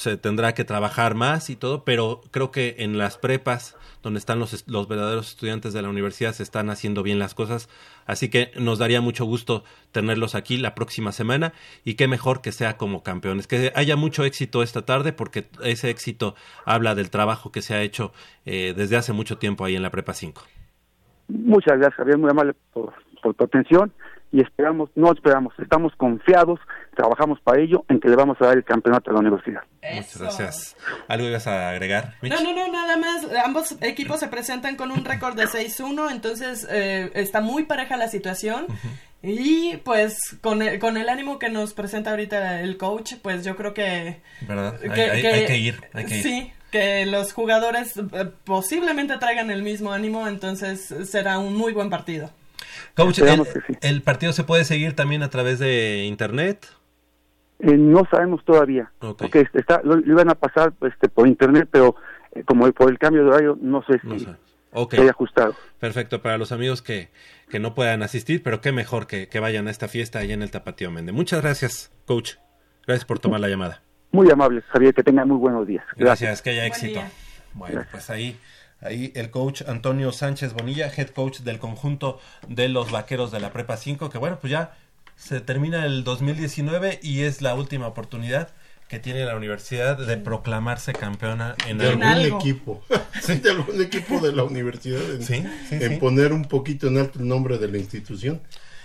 se tendrá que trabajar más y todo, pero creo que en las prepas, donde están los, los verdaderos estudiantes de la universidad, se están haciendo bien las cosas, así que nos daría mucho gusto tenerlos aquí la próxima semana y qué mejor que sea como campeones, que haya mucho éxito esta tarde, porque ese éxito habla del trabajo que se ha hecho eh, desde hace mucho tiempo ahí en la prepa 5. Muchas gracias, Javier, muy amable por, por tu atención y esperamos, no esperamos, estamos confiados, trabajamos para ello, en que le vamos a dar el campeonato a la universidad. Muchas gracias. ¿Algo ibas a agregar? Mitch? No, no, no, nada más. Ambos equipos se presentan con un récord de 6-1, entonces eh, está muy pareja la situación. Y pues con el, con el ánimo que nos presenta ahorita el coach, pues yo creo que... ¿Verdad? Hay, que, hay- que- hay que ir, hay que ir. Sí, que los jugadores eh, posiblemente traigan el mismo ánimo, entonces será un muy buen partido. Coach, el, Esperamos que sí. el partido se puede seguir también a través de internet. Eh, no sabemos todavía, Ok. porque este, está, lo, lo iban a pasar este, por internet, pero eh, como por el cambio de horario, no sé si No sé. Ok. se haya ajustado. Perfecto, para los amigos que, que no puedan asistir, pero qué mejor que, que vayan a esta fiesta allá en el Tapatío Mende. Muchas gracias, coach. Gracias por tomar la llamada. Muy amable, Javier, que tengan muy buenos días. Gracias, que haya éxito. Bueno, pues ahí, ahí el coach Antonio Sánchez Bonilla, head coach del conjunto de los vaqueros de la Prepa 5, que bueno, pues ya se termina el 2019 y es la última oportunidad que tiene la universidad de proclamarse campeona en de algún algo. equipo, Sí, de algún equipo de la universidad, en, Sí, sí, en poner un poquito en alto el nombre de la institución.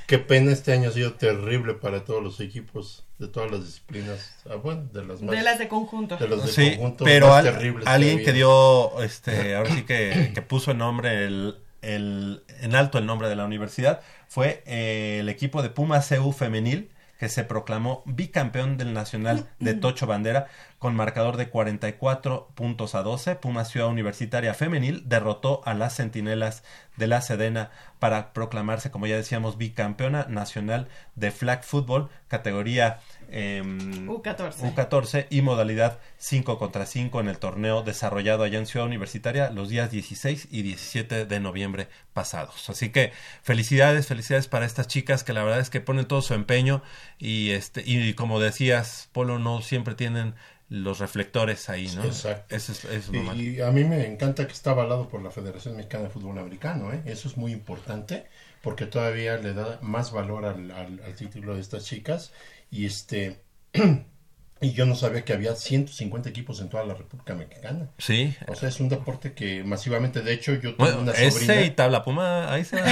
Qué pena, este año ha sido terrible para todos los equipos de todas las disciplinas, ah, bueno, de las más, De las de conjunto. de las de Sí, conjunto pero más al- terribles alguien que habido. dio, este, ahora sí que, que puso en nombre el, el- en alto el nombre de la universidad fue eh, el equipo de Pumas CU femenil que se proclamó bicampeón del nacional de Tocho Bandera con marcador de 44 puntos a 12. Pumas Ciudad Universitaria Femenil derrotó a las Centinelas de la Sedena para proclamarse, como ya decíamos, bicampeona nacional de flag football, categoría em, U14. U14 y modalidad 5 contra 5 en el torneo desarrollado allá en Ciudad Universitaria los días 16 y 17 de noviembre pasados. Así que felicidades, felicidades para estas chicas que la verdad es que ponen todo su empeño y este y como decías, Polo no siempre tienen los reflectores ahí, ¿no? Exacto. Eso es, eso es lo malo. Y, y a mí me encanta que está avalado por la Federación Mexicana de Fútbol Americano, ¿eh? Eso es muy importante porque todavía le da más valor al, al- al título de estas chicas y este y yo no sabía que había 150 equipos en toda la República Mexicana. Sí. O sea, es un deporte que masivamente, de hecho, yo tengo Bueno, una ese sobrina. y tabla puma, ahí se va.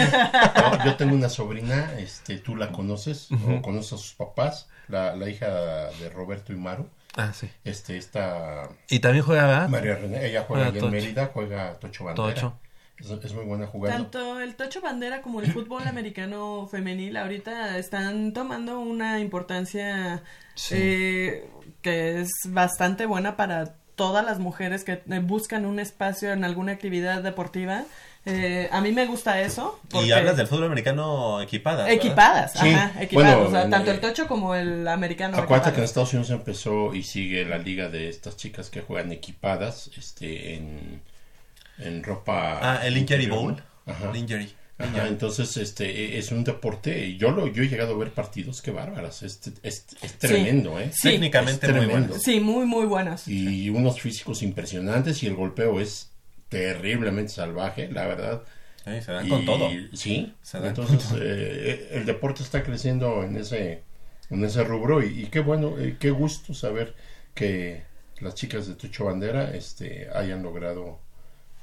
No, yo tengo una sobrina, este, tú la conoces, Ujú. o conoces a sus papás, la, la hija de Roberto y Maru. Ah, sí. Este, esta Y también juega. María René, ella juega Ah, en Mérida, juega Tocho Bandera. Tocho. Es, es muy buena jugando. Tanto el tocho bandera como el fútbol americano femenil ahorita están tomando una importancia Sí. eh, que es bastante buena para todas las mujeres que eh, buscan un espacio en alguna actividad deportiva. Eh, a mí me gusta eso. Y hablas del fútbol americano equipadas. ¿verdad? Equipadas, Sí. ajá, equipadas. Bueno, o sea, en, tanto el tocho como el americano. Acuérdate que en. Estados Unidos empezó y sigue la liga de estas chicas que juegan equipadas este, en, en ropa. Ah, el Injury Bowl. Ajá. El Injury. Ajá, entonces este e- es un deporte yo lo yo he llegado a ver partidos que bárbaras es, es, es tremendo eh Sí. Técnicamente Es muy tremendo. bueno. Sí, muy, muy buenas. y unos físicos impresionantes y el golpeo es terriblemente salvaje la verdad Sí, se dan Y- con todo. sí Se dan entonces con todo. eh, el deporte está creciendo en ese en ese rubro y, y qué bueno eh, qué gusto saber que las chicas de Tucho Bandera este hayan logrado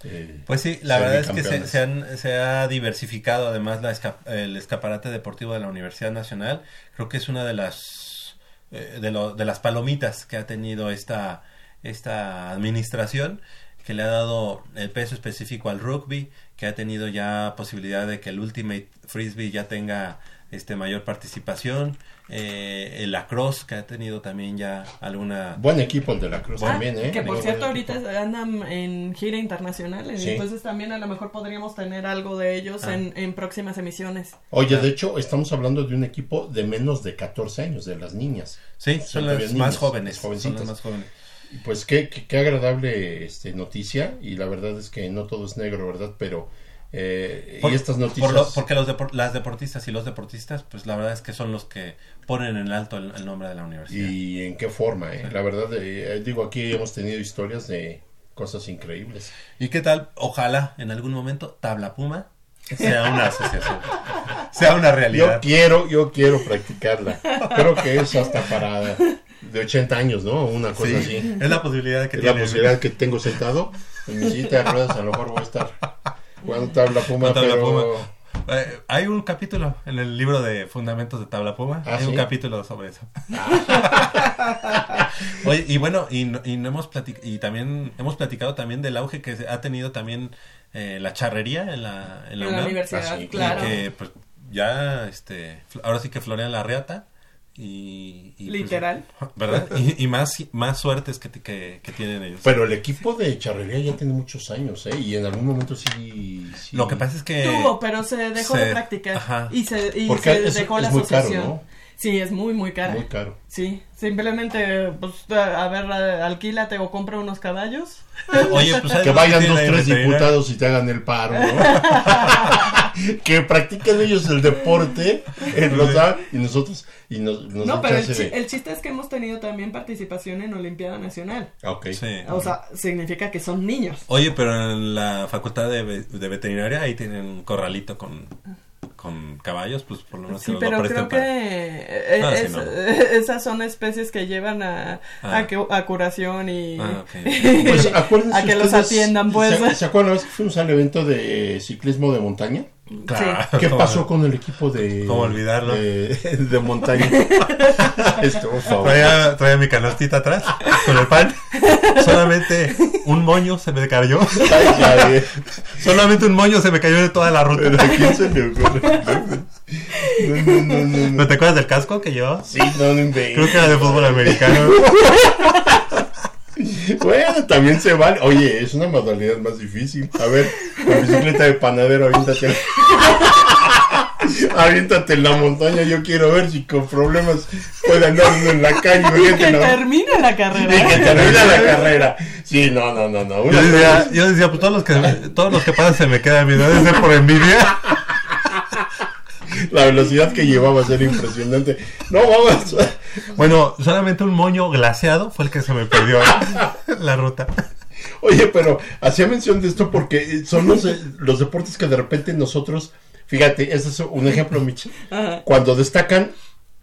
eh, Pues sí, la verdad es que se, se han- se ha diversificado además la esca- el escaparate deportivo de la Universidad Nacional. Creo que es una de las eh, de, lo- de las palomitas que ha tenido esta, esta administración que le ha dado el peso específico al rugby, que ha tenido ya posibilidad de que el Ultimate Frisbee ya tenga este mayor participación. Eh, el lacrosse, que ha tenido también ya alguna... Buen equipo el de lacrosse Ah, también, ¿eh? Que por cierto ahorita equipo. andan en gira internacional, Sí. entonces también a lo mejor podríamos tener algo de ellos Ah. en, en próximas emisiones. Oye, de hecho, estamos hablando de un equipo de menos de 14 años, de las niñas. Sí, son las más jóvenes, son las más jóvenes. Y Pues qué, qué, qué agradable este, noticia, y la verdad es que no todo es negro, ¿verdad? Pero, eh, Por- y estas por noticias... lo- porque los depor- las deportistas y los deportistas, pues la verdad es que son los que ponen en alto el, el nombre de la universidad. Y en qué forma, ¿eh? La verdad, eh, digo, aquí hemos tenido historias de cosas increíbles. ¿Y qué tal? Ojalá en algún momento Tabla Puma sea una asociación, sea una realidad. Yo quiero, yo quiero practicarla. Creo que es hasta para de 80 años, ¿no? Una cosa Sí, así. es la posibilidad que Es la posibilidad que tengo sentado en mi silla de ruedas, a lo mejor voy a estar jugando tabla puma, Tabla pero... Puma. Eh, hay un capítulo en el libro de Fundamentos de Tabla Puma. ¿Ah, hay un capítulo sobre eso. Oye, y bueno, y, no- y, no hemos platic- y también hemos platicado también del auge que se- ha tenido también eh, la charrería en la, en la, En la universidad, Ah, sí, claro. Y que pues, ya, este, ahora sí que florea la reata. Y, y, pues, Literal. ¿Verdad? Y, y más, más suertes que, que, que tienen ellos. Pero el equipo de charrería ya tiene muchos años, ¿eh? Y en algún momento sí... sí- Lo que pasa es que... Tuvo, pero se dejó se- de practicar ajá. y se, y Porque se es- dejó la es muy caro, asociación. ¿no? Sí, es muy, muy cara. Muy caro. Sí, simplemente, pues, a a ver, alquílate o compra unos caballos. Oye, pues Que vayan dos, tres diputados y te hagan el paro, ¿no? que practiquen ellos el deporte en los da- y nosotros y nos, nos No, pero el, chance chi- de- el chiste es que hemos tenido también participación en Olimpiada Nacional. Ah, ok. O sea, significa que son niños. Oye, pero en la facultad de, ve- de veterinaria ahí tienen un corralito con, con caballos, pues por lo menos Sí, que nos lo pero creo para- que eh, Ah, sí, no. esas son especies que llevan a, Ah. a, que- a curación y Ah. Pues a que los atiendan, pues. ¿Se, ¿se acuerdan la vez que fuimos al evento de ciclismo de montaña? Claro. ¿Qué ¿Cómo pasó con el equipo de ¿Cómo olvidarlo? de, de montaña? Estuvo. Traía, traía mi canastita atrás con el pan. Solamente un moño se me cayó. Solamente un moño se me cayó de toda la ruta. ¿Pero a quién se le ocurre? No, no, no, no, no. ¿No te acuerdas del casco que llevaba? Sí, no, no. Creo que era de fútbol americano. Bueno, también se vale. Oye, es una modalidad más difícil. A ver, con bicicleta de panadero, aviéntate. aviéntate en la montaña. Yo quiero ver si con problemas puede andar uno en la calle. Y que ¿no? termine la Y carrera. que termina la carrera. Sí, no, no, no, no. Yo decía, yo pues todos los que, todos los que pasan se me quedan ser por envidia. La velocidad que llevaba era impresionante. No, vamos. Bueno, solamente un moño glaseado fue el que se me perdió la ruta. Oye, pero hacía mención de esto porque son los, eh, los deportes que de repente nosotros, fíjate, ese es un ejemplo, Mitch. Ajá. Cuando destacan,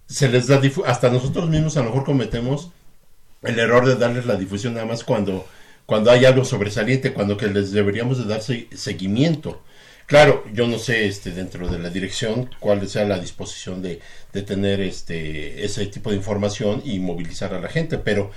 se les da hasta nosotros mismos a lo mejor cometemos el error de darles la difusión nada más cuando, cuando hay algo sobresaliente, cuando que les deberíamos de dar se- seguimiento. Claro, yo no sé este dentro de la dirección cuál sea la disposición de, de tener este ese tipo de información y movilizar a la gente, pero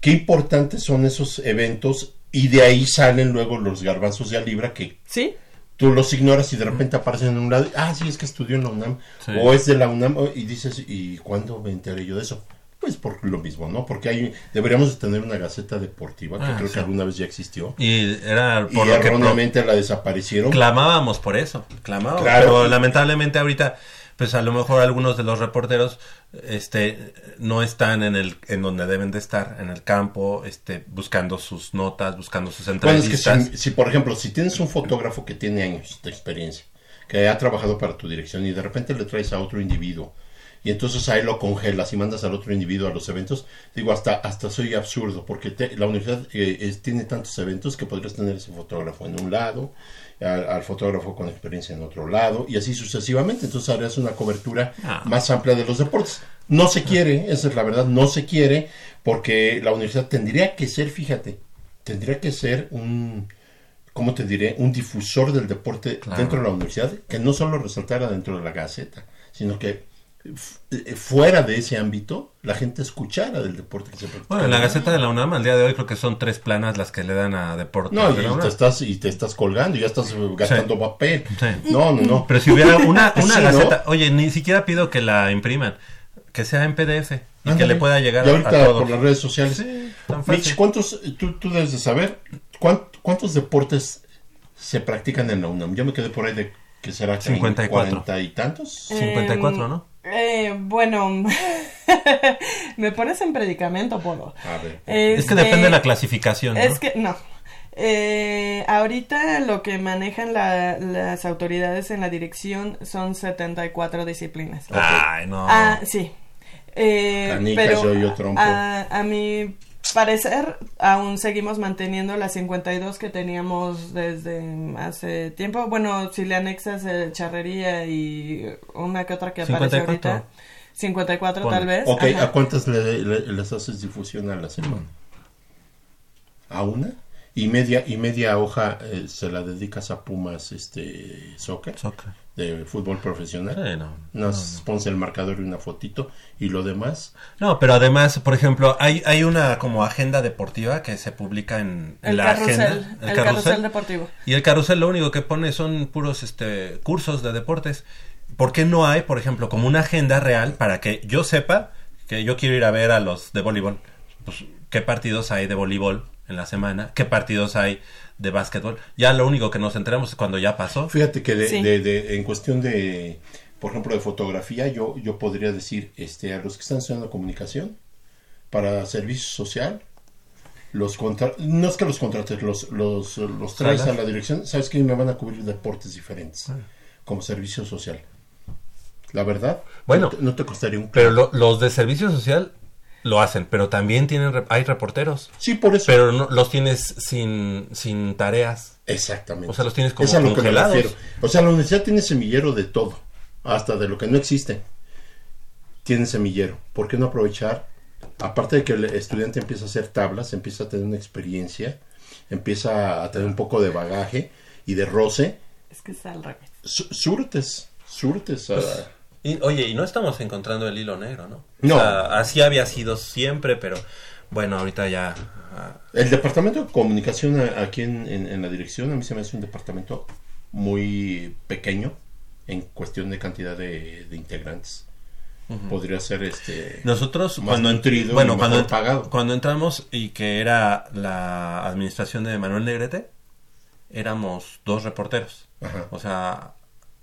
qué importantes son esos eventos y de ahí salen luego los garbanzos de a libra que Sí, tú los ignoras y de repente aparecen en un lado, ah, sí, es que estudió en la UNAM, Sí. o es de la UNAM, y dices, ¿y cuándo me enteré yo de eso? Pues por lo mismo, ¿no? Porque hay, deberíamos de tener una gaceta deportiva, que Ah, creo sí. que alguna vez ya existió, Y era y que erróneamente la desaparecieron. clamábamos por eso, clamábamos. Claro. Pero lamentablemente ahorita, pues a lo mejor algunos de los reporteros, este, no están en el, en donde deben de estar, en el campo, este, buscando sus notas, buscando sus Bueno, es que entrevistas. si, si, por ejemplo, si tienes un fotógrafo que tiene años de experiencia, que ha trabajado para tu dirección y de repente le traes a otro individuo y entonces ahí lo congelas y mandas al otro individuo a los eventos, digo, hasta hasta soy absurdo porque te- la universidad eh, es- tiene tantos eventos que podrías tener ese fotógrafo en un lado, al, al fotógrafo con experiencia en otro lado y así sucesivamente, entonces harías una cobertura Ah. más amplia de los deportes. No se quiere, esa es la verdad, no se quiere porque la universidad tendría que ser, fíjate, tendría que ser un, ¿cómo te diré? Un difusor del deporte Claro. dentro de la universidad, que no solo resaltara dentro de la Gaceta, sino que fuera de ese ámbito la gente escuchara del deporte que se practica. Bueno, en la Gaceta de la UNAM al día de hoy creo que son tres planas las que le dan a deporte. No, de y te, estás, y te estás colgando, y ya estás gastando papel. No, no, no. Pero si hubiera una, una Sí, ¿no? Gaceta, oye, ni siquiera pido que la impriman, que sea en PDF y que le pueda llegar Y ahorita a todos. por las redes sociales. Sí, tan fácil. Mitch, ¿cuántos, tú, tú debes de saber, cuán- cuántos deportes se practican en la UNAM? Yo me quedé por ahí de que será que 54. 40 y tantos. 54, ¿no? Eh, bueno, me pones en predicamento, Polo. A ver. Es que depende de la clasificación, ¿no? Es que no. Eh, ahorita lo que manejan la- las autoridades en la dirección son 74 disciplinas. Ay, no. Ah, sí. Eh, pero yo-yo, trompo. A, a mi parecer, aún seguimos manteniendo las 52 que teníamos desde hace tiempo. Bueno, si le anexas eh, charrería y una que otra que aparece 54. ahorita. 54 Ponle. tal vez. Ok, ajá. ¿a cuántas le- le- les haces difusión a la semana? ¿A una? Y media, y media hoja eh, se la dedicas a Pumas este soccer, Soccer. De fútbol profesional. Sí, no, pones el marcador y una fotito y lo demás. No, pero además, por ejemplo, hay, hay una como agenda deportiva que se publica en, en El la carrusel, agenda. el carrusel deportivo. Y el carrusel lo único que pone son puros este cursos de deportes. ¿Por qué no hay, por ejemplo, como una agenda real para que yo sepa que yo quiero ir a ver a los de voleibol? Pues, ¿qué partidos hay de voleibol en la semana? ¿Qué partidos hay de básquetbol? Ya lo único que nos enteramos es cuando ya pasó. Fíjate que de, Sí. de- de- en cuestión de, por ejemplo, de fotografía, yo, yo podría decir este, a los que están estudiando comunicación, para servicio social, los contra no es que los contrates, los, los, los traes a la dirección, sabes que me van a cubrir deportes diferentes, como servicio social. La verdad, Bueno, no te, no te costaría un Pero lo- los de servicio social lo hacen, pero también tienen re- hay reporteros. Sí, por eso. Pero no, los tienes sin, sin tareas. Exactamente. O sea, los tienes como Es a lo que me congelados. refiero. O sea, la universidad tiene semillero de todo, hasta de lo que no existe. Tiene semillero. ¿Por qué no aprovechar? Aparte de que el estudiante empieza a hacer tablas, empieza a tener una experiencia, empieza a tener un poco de bagaje y de roce, Es que es al revés. su- surtes, surtes. a- Pues, Y, oye, y no estamos encontrando el hilo negro, ¿no? No. O sea, así había sido siempre, pero bueno, ahorita ya... ah, El departamento de comunicación aquí en, en- en la dirección, a mí se me hace un departamento muy pequeño en cuestión de cantidad de, de integrantes. Podría ser este Nosotros cuando, nutrido bueno, cuando, pagado. cuando entramos y que era la administración de Manuel Negrete, éramos dos reporteros. Ajá. O sea,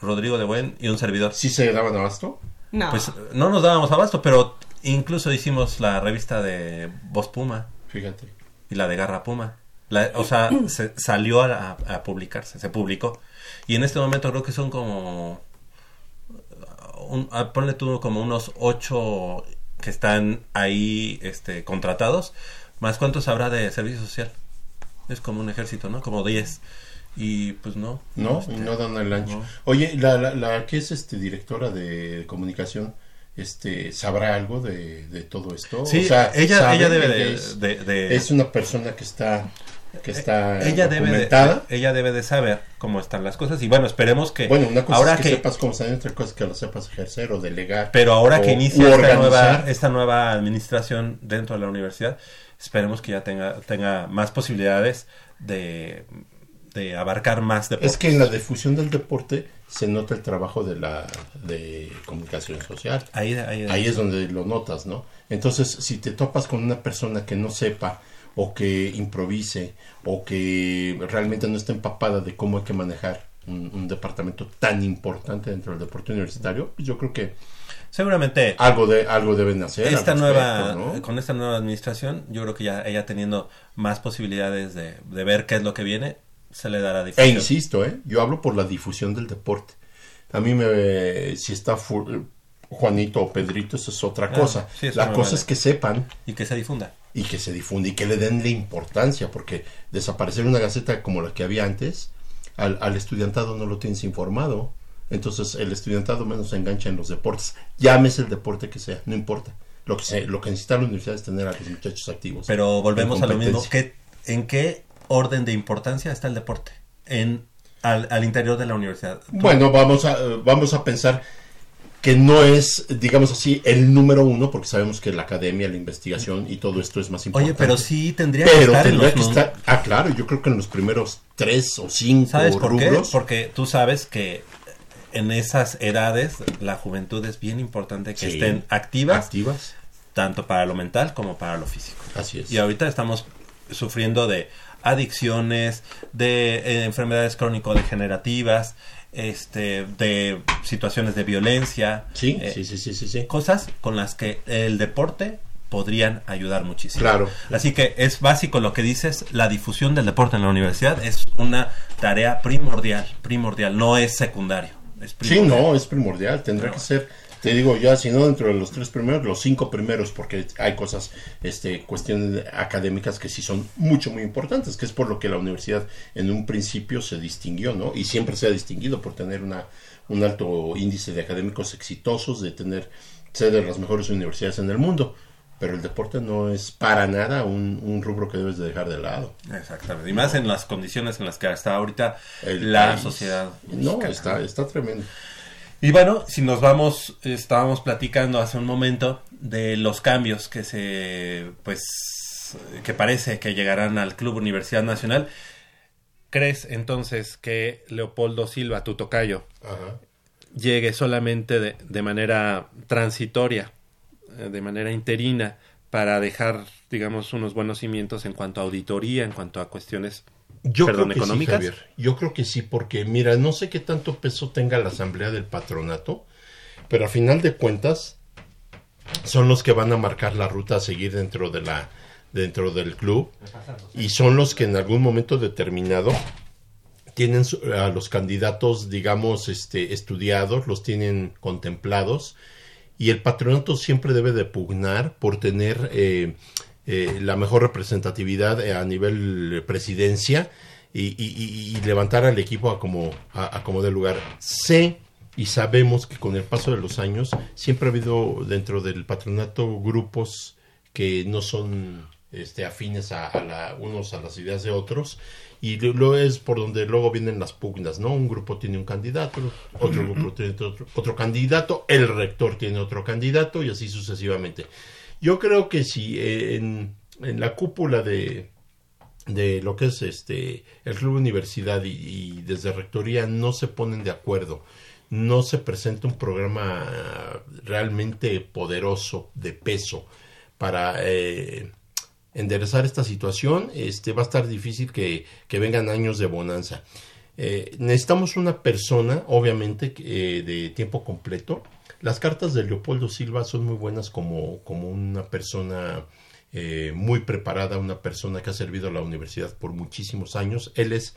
Rodrigo de Buen y un servidor. ¿Sí se daban abasto? No. Pues no nos dábamos abasto, pero incluso hicimos la revista de Voz Puma Fíjate. y la de Garra Puma. La- o sea, se salió a, a publicarse, se publicó. Y en este momento creo que son como... Un, ah, ponle tú como unos ocho que están ahí este, contratados, más cuántos habrá de servicio social. Es como un ejército, ¿no? Como 10. Y pues no. No, este, no dan el ancho. no. Oye, la, la, la que es este directora de comunicación, este, ¿sabrá algo de, de todo esto? Sí, O sea, ella- ella debe de- es, de- de- es una persona que está que está ella debe, de, ella debe de saber cómo están las cosas y bueno esperemos que Bueno, una cosa ahora es que, sepas cómo están, otra cosa es que lo sepas ejercer o delegar. pero ahora o- que inicia esta nueva esta nueva administración dentro de la universidad esperemos que ya tenga tenga más posibilidades de, de abarcar más deportes. Es que en la difusión del deporte se nota el trabajo de la de comunicación social. Ahí- ahí- es donde lo notas, ¿no? Entonces, si te topas con una persona que no sepa o que improvise o que realmente no está empapada de cómo hay que manejar un, un departamento tan importante dentro del deporte universitario, pues yo creo que seguramente algo de algo deben hacer. esta respecto, nueva ¿no? con esta nueva administración yo creo que ya ella teniendo más posibilidades de, de ver qué es lo que viene se le dará E difusión. insisto, ¿eh? yo hablo por la difusión del deporte. A mí me... Si está Juanito o Pedrito, eso es otra Ah, cosa. sí, la cosa vale. es que sepan y que se difunda. y que se difunda y que le den la importancia, porque desaparecer una gaceta como la que había antes, al, al estudiantado no lo tienes informado. Entonces el estudiantado menos se engancha en los deportes. Llámese el deporte que sea, no importa. Lo que, se, lo que necesita la universidad es tener a los muchachos activos. Pero volvemos a lo mismo. ¿Qué, ¿En qué orden de importancia está el deporte? En, al, al interior de la universidad. Tú- Bueno, vamos a, vamos a pensar que no es, digamos así, el número uno, porque sabemos que la academia, la investigación y todo esto es más importante. Oye, pero sí tendría que estar tendría que estar, ah, claro, yo creo que en los primeros tres o cinco ¿Sabes por rubros. qué? Porque tú sabes que en esas edades la juventud es bien importante que Sí. estén activas, Activas. tanto para lo mental como para lo físico. Así es. Y ahorita estamos sufriendo de adicciones, de eh, enfermedades crónico-degenerativas, este, de situaciones de violencia. Sí, eh, sí, sí, sí, sí. Cosas con las que el deporte podrían ayudar muchísimo. Claro. Así que es básico lo que dices, la difusión del deporte en la universidad es una tarea primordial, primordial, no es secundario. Es Sí, no, es primordial. Tendrá que ser, te digo ya, si no dentro de los tres primeros, los cinco primeros, porque hay cosas, este, cuestiones académicas que sí son mucho, muy importantes, que es por lo que la universidad en un principio se distinguió, ¿no? Y siempre se ha distinguido por tener una, un alto índice de académicos exitosos, de tener, ser de las mejores universidades en el mundo. Pero el deporte no es para nada un, un rubro que debes de dejar de lado. Exactamente. Y más en las condiciones en las que está ahorita la país. sociedad. No, mexicana. está, está tremendo. Y bueno, si nos vamos, estábamos platicando hace un momento de los cambios que se, pues, que parece que llegarán al Club Universidad Nacional. ¿Crees entonces que Leopoldo Silva, tu tocayo, Ajá. llegue solamente de, de manera transitoria, eh, de manera interina, para dejar, digamos, unos buenos cimientos en cuanto a auditoría, en cuanto a cuestiones Yo perdón, creo que económicas? sí, Javier. Yo creo que sí, porque mira, no sé qué tanto peso tenga la asamblea del patronato, pero a final de cuentas son los que van a marcar la ruta a seguir dentro de la dentro del club y son los que en algún momento determinado tienen a los candidatos, digamos, este, estudiados, los tienen contemplados y el patronato siempre debe de pugnar por tener eh, eh, la mejor representatividad eh, a nivel presidencia y, y- y- y levantar al equipo a como, a, a como de lugar. Sé y sabemos que con el paso de los años siempre ha habido dentro del patronato grupos que no son este, afines a, a la, unos a las ideas de otros y lo, lo es por donde luego vienen las pugnas, ¿no? Un grupo tiene un candidato, otro grupo tiene otro, otro candidato, el rector tiene otro candidato y así sucesivamente. Yo creo que si eh, en, la cúpula de, de lo que es este el club universidad y, y desde rectoría no se ponen de acuerdo no se presenta un programa realmente poderoso de peso para eh, enderezar esta situación este va a estar difícil que, que vengan años de bonanza. Eh, necesitamos una persona obviamente eh, de tiempo completo las cartas de Leopoldo Silva son muy buenas como, como una persona eh, muy preparada, una persona que ha servido a la universidad por muchísimos años. Él es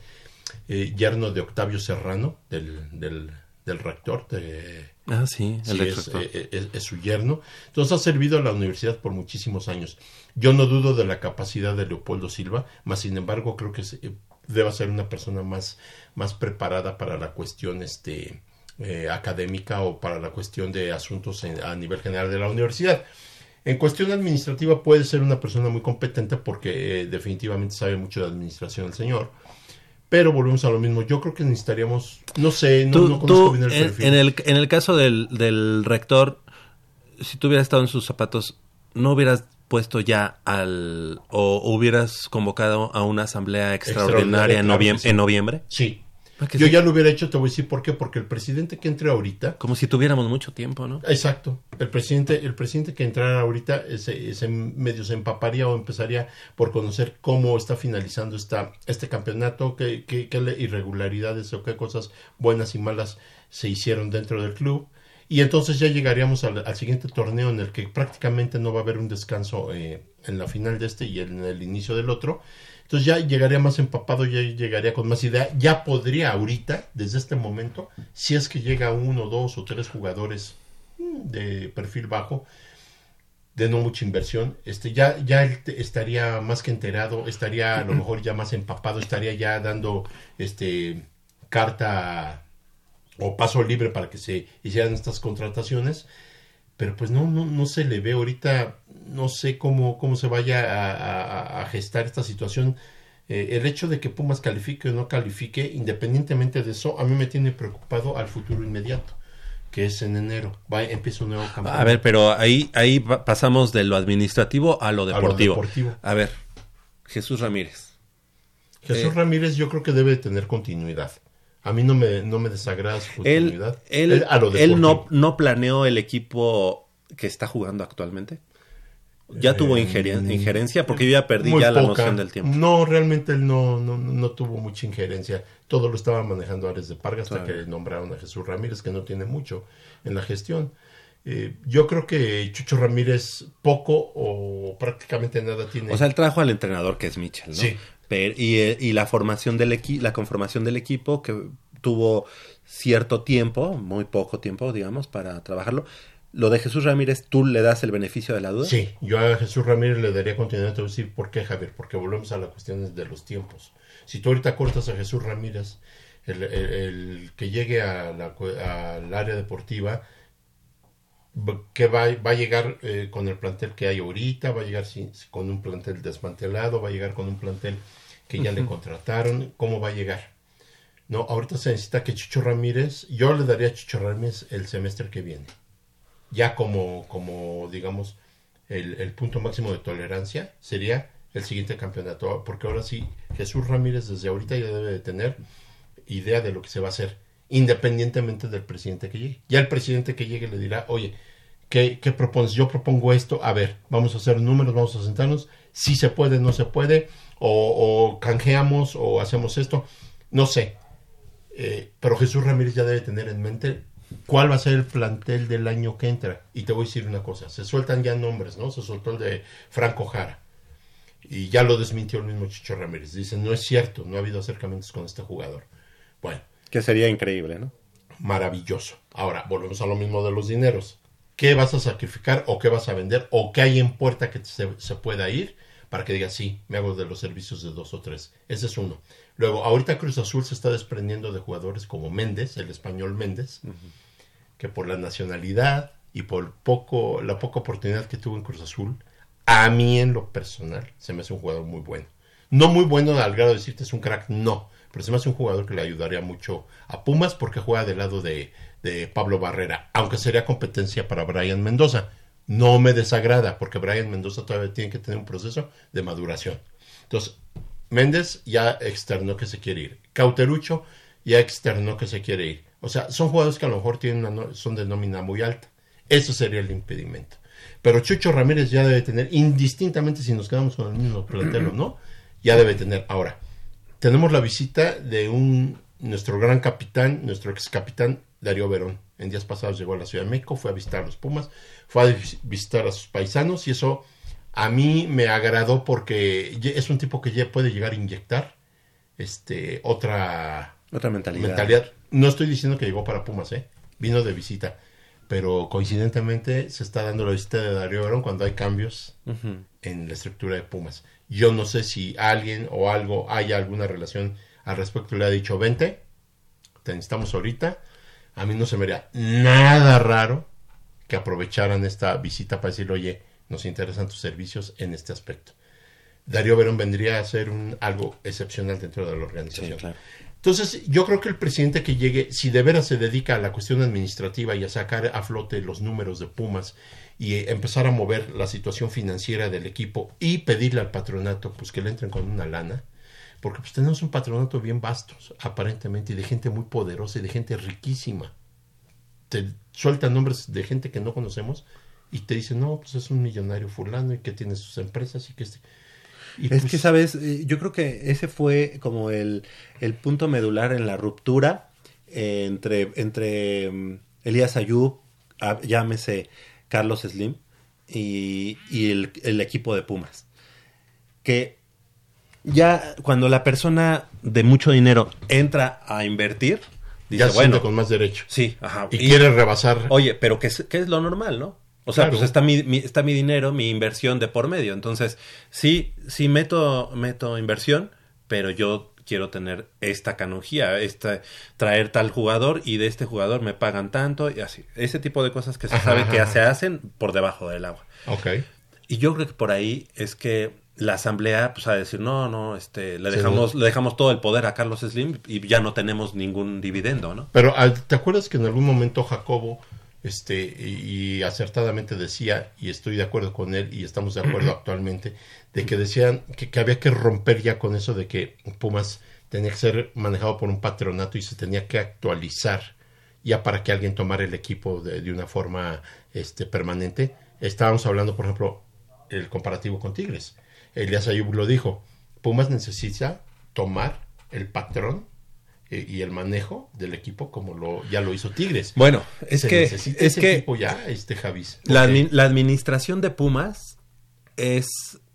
eh, yerno de Octavio Serrano, del, del, del rector. De, Ah, sí, el Sí, es, rector. eh, es- es su yerno. Entonces ha servido a la universidad por muchísimos años. Yo no dudo de la capacidad de Leopoldo Silva, más sin embargo creo que se- eh, debe ser una persona más, más preparada para la cuestión este, eh, académica o para la cuestión de asuntos en- a nivel general de la universidad. En cuestión administrativa puede ser una persona muy competente porque eh, definitivamente sabe mucho de administración el señor. Pero volvemos a lo mismo. Yo creo que necesitaríamos, no sé, no, Tú- no conozco tú, bien el en, perfil. en el, en el caso del, del rector, si tú hubieras estado en sus zapatos, ¿no hubieras puesto ya al... o hubieras convocado a una asamblea extraordinaria, en, claro noviem- que sí. en noviembre? Sí. ¿Para qué Yo ya lo hubiera hecho, te voy a decir por qué. Porque el presidente que entre ahorita. Como si tuviéramos mucho tiempo, ¿no? Exacto. El presidente, el presidente que entrara ahorita ese, ese medio se empaparía o empezaría por conocer cómo está finalizando esta, este campeonato, qué, qué, qué irregularidades o qué cosas buenas y malas se hicieron dentro del club. Y entonces ya llegaríamos al, al siguiente torneo en el que prácticamente no va a haber un descanso eh, en la final de este y en el inicio del otro. Entonces ya llegaría más empapado, ya llegaría con más idea. Ya podría ahorita, desde este momento, si es que llega uno, dos o tres jugadores mm, de perfil bajo, de no mucha inversión, este, ya, ya él estaría más que enterado, estaría a lo mejor ya más empapado, estaría ya dando este carta o paso libre para que se hicieran estas contrataciones pero pues no, no, no se le ve ahorita, no sé cómo, cómo se vaya a, a- a gestar esta situación. Eh, el hecho de que Pumas califique o no califique, independientemente de eso, a mí me tiene preocupado al futuro inmediato. que es en enero. Va, empieza un nuevo campeonato. A ver, pero ahí, ahí pasamos de lo administrativo a lo deportivo. A, lo deportivo. a ver, Jesús Ramírez. Jesús eh, Ramírez yo creo que debe tener continuidad. A mí no me, no me desagrada su. Él, él, no, no planeó el equipo que está jugando actualmente. ¿Ya tuvo eh, injerencia? Porque yo ya perdí ya la noción del tiempo. No, realmente él no, no, no, tuvo mucha injerencia. Todo lo estaba manejando Ares de Parga hasta que nombraron a Jesús Ramírez, que no tiene mucho en la gestión. Eh, yo creo que Chucho Ramírez poco o prácticamente nada tiene. O sea, él trajo al entrenador que es Mitchell, ¿no? Sí. Y, eh, y, la formación del equipo, la conformación del equipo que tuvo cierto tiempo, muy poco tiempo, digamos, para trabajarlo. Lo de Jesús Ramírez, ¿tú le das el beneficio de la duda? Sí, yo a Jesús Ramírez le daría continuidad. A decir por qué, Javier, porque volvemos a la cuestión de los tiempos. Si tú ahorita cortas a Jesús Ramírez, el, que llegue al área deportiva, que va, va a llegar eh, con el plantel que hay ahorita, va a llegar con un plantel desmantelado, va a llegar con un plantel que ya le contrataron, ¿cómo va a llegar? No, ahorita se necesita que Chicho Ramírez, yo le daría a Chicho Ramírez el semestre que viene ya como, como digamos, el, el, punto máximo de tolerancia sería el siguiente campeonato, porque ahora sí, Jesús Ramírez desde ahorita ya debe de tener idea de lo que se va a hacer, independientemente del presidente que llegue. Ya el presidente que llegue le dirá, oye, ¿qué, qué propones? Yo propongo esto, a ver, vamos a hacer números, vamos a sentarnos, si se puede, no se puede, o, o canjeamos, o hacemos esto, no sé. Eh, pero Jesús Ramírez ya debe tener en mente cuál va a ser el plantel del año que entra. Y te voy a decir una cosa, se sueltan ya nombres, ¿no? Se soltó el de Franco Jara. Y ya lo desmintió el mismo Chicho Ramírez. Dicen, no es cierto, no ha habido acercamientos con este jugador. Bueno. Que sería increíble, ¿no? Maravilloso. Ahora, volvemos a lo mismo de los dineros. ¿Qué vas a sacrificar o qué vas a vender o qué hay en puerta que se, pueda ir para que digas, sí, me hago de los servicios de dos o tres? Ese es uno. Luego, ahorita Cruz Azul se está desprendiendo de jugadores como Méndez, el español Méndez, que por la nacionalidad y por poco, la poca oportunidad que tuvo en Cruz Azul, a mí en lo personal se me hace un jugador muy bueno. No muy bueno al grado de decirte es un crack, no, pero se me hace un jugador que le ayudaría mucho a Pumas porque juega del lado de, de Pablo Barrera, aunque sería competencia para Brian Mendoza. No me desagrada porque Brian Mendoza todavía tiene que tener un proceso de maduración. Entonces, Méndez ya externó que se quiere ir. Cauterucho ya externó que se quiere ir. O sea, son jugadores que a lo mejor tienen una, son de nómina muy alta. Eso sería el impedimento. Pero Chucho Ramírez ya debe tener, indistintamente si nos quedamos con el mismo plantel o no, ya debe tener. Ahora, tenemos la visita de un nuestro gran capitán, nuestro ex capitán Darío Verón. En días pasados llegó a la Ciudad de México, fue a visitar a los Pumas, fue a visitar a sus paisanos y eso a mí me agradó porque es un tipo que ya puede llegar a inyectar este otra otra mentalidad. No estoy diciendo que llegó para Pumas, ¿eh? Vino de visita. Pero coincidentemente se está dando la visita de Darío Verón cuando hay cambios en la estructura de Pumas. Yo no sé si alguien o algo haya alguna relación al respecto. Le ha dicho, vente, te necesitamos ahorita. A mí no se me haría nada raro que aprovecharan esta visita para decirle, oye, nos interesan tus servicios en este aspecto. Darío Verón vendría a ser un, algo excepcional dentro de la organización. claro. Entonces, yo creo que el presidente que llegue, si de veras se dedica a la cuestión administrativa y a sacar a flote los números de Pumas y empezar a mover la situación financiera del equipo y pedirle al patronato pues que le entren con una lana, porque pues tenemos un patronato bien vasto, aparentemente, y de gente muy poderosa y de gente riquísima. Te sueltan nombres de gente que no conocemos y te dicen, no, pues es un millonario fulano y que tiene sus empresas y que... Este es que, pues sabes, eh, yo creo que ese fue como el, el punto medular en la ruptura eh, entre, entre mm, Elías Ayub, llámese Carlos Slim, y, y el, el, equipo de Pumas. Que ya cuando la persona de mucho dinero entra a invertir, dice, ya bueno, con más derecho. Sí, ajá. Y, quiere rebasar. Oye, pero ¿qué es, qué es lo normal, no? O sea, pues está mi, está mi dinero, mi inversión de por medio. Entonces, sí, sí meto, meto inversión, pero yo quiero tener esta canonjía, esta, traer tal jugador y de este jugador me pagan tanto y así. Ese tipo de cosas que se sabe que se hacen por debajo del agua. Ok. Y yo creo que por ahí es que la asamblea pues a decir no no este le dejamos le dejamos todo el poder a Carlos Slim y ya no tenemos ningún dividendo no pero te acuerdas que en algún momento Jacobo este y, acertadamente decía y estoy de acuerdo con él y estamos de acuerdo actualmente de que decían que, había que romper ya con eso de que Pumas tenía que ser manejado por un patronato y se tenía que actualizar ya para que alguien tomara el equipo de, de una forma este permanente estábamos hablando por ejemplo el comparativo con Tigres Elías Ayub lo dijo, Pumas necesita tomar el patrón eh, y el manejo del equipo como lo ya lo hizo Tigres. Bueno, es que es ese que equipo ya este Javis. La, la, administración de Pumas es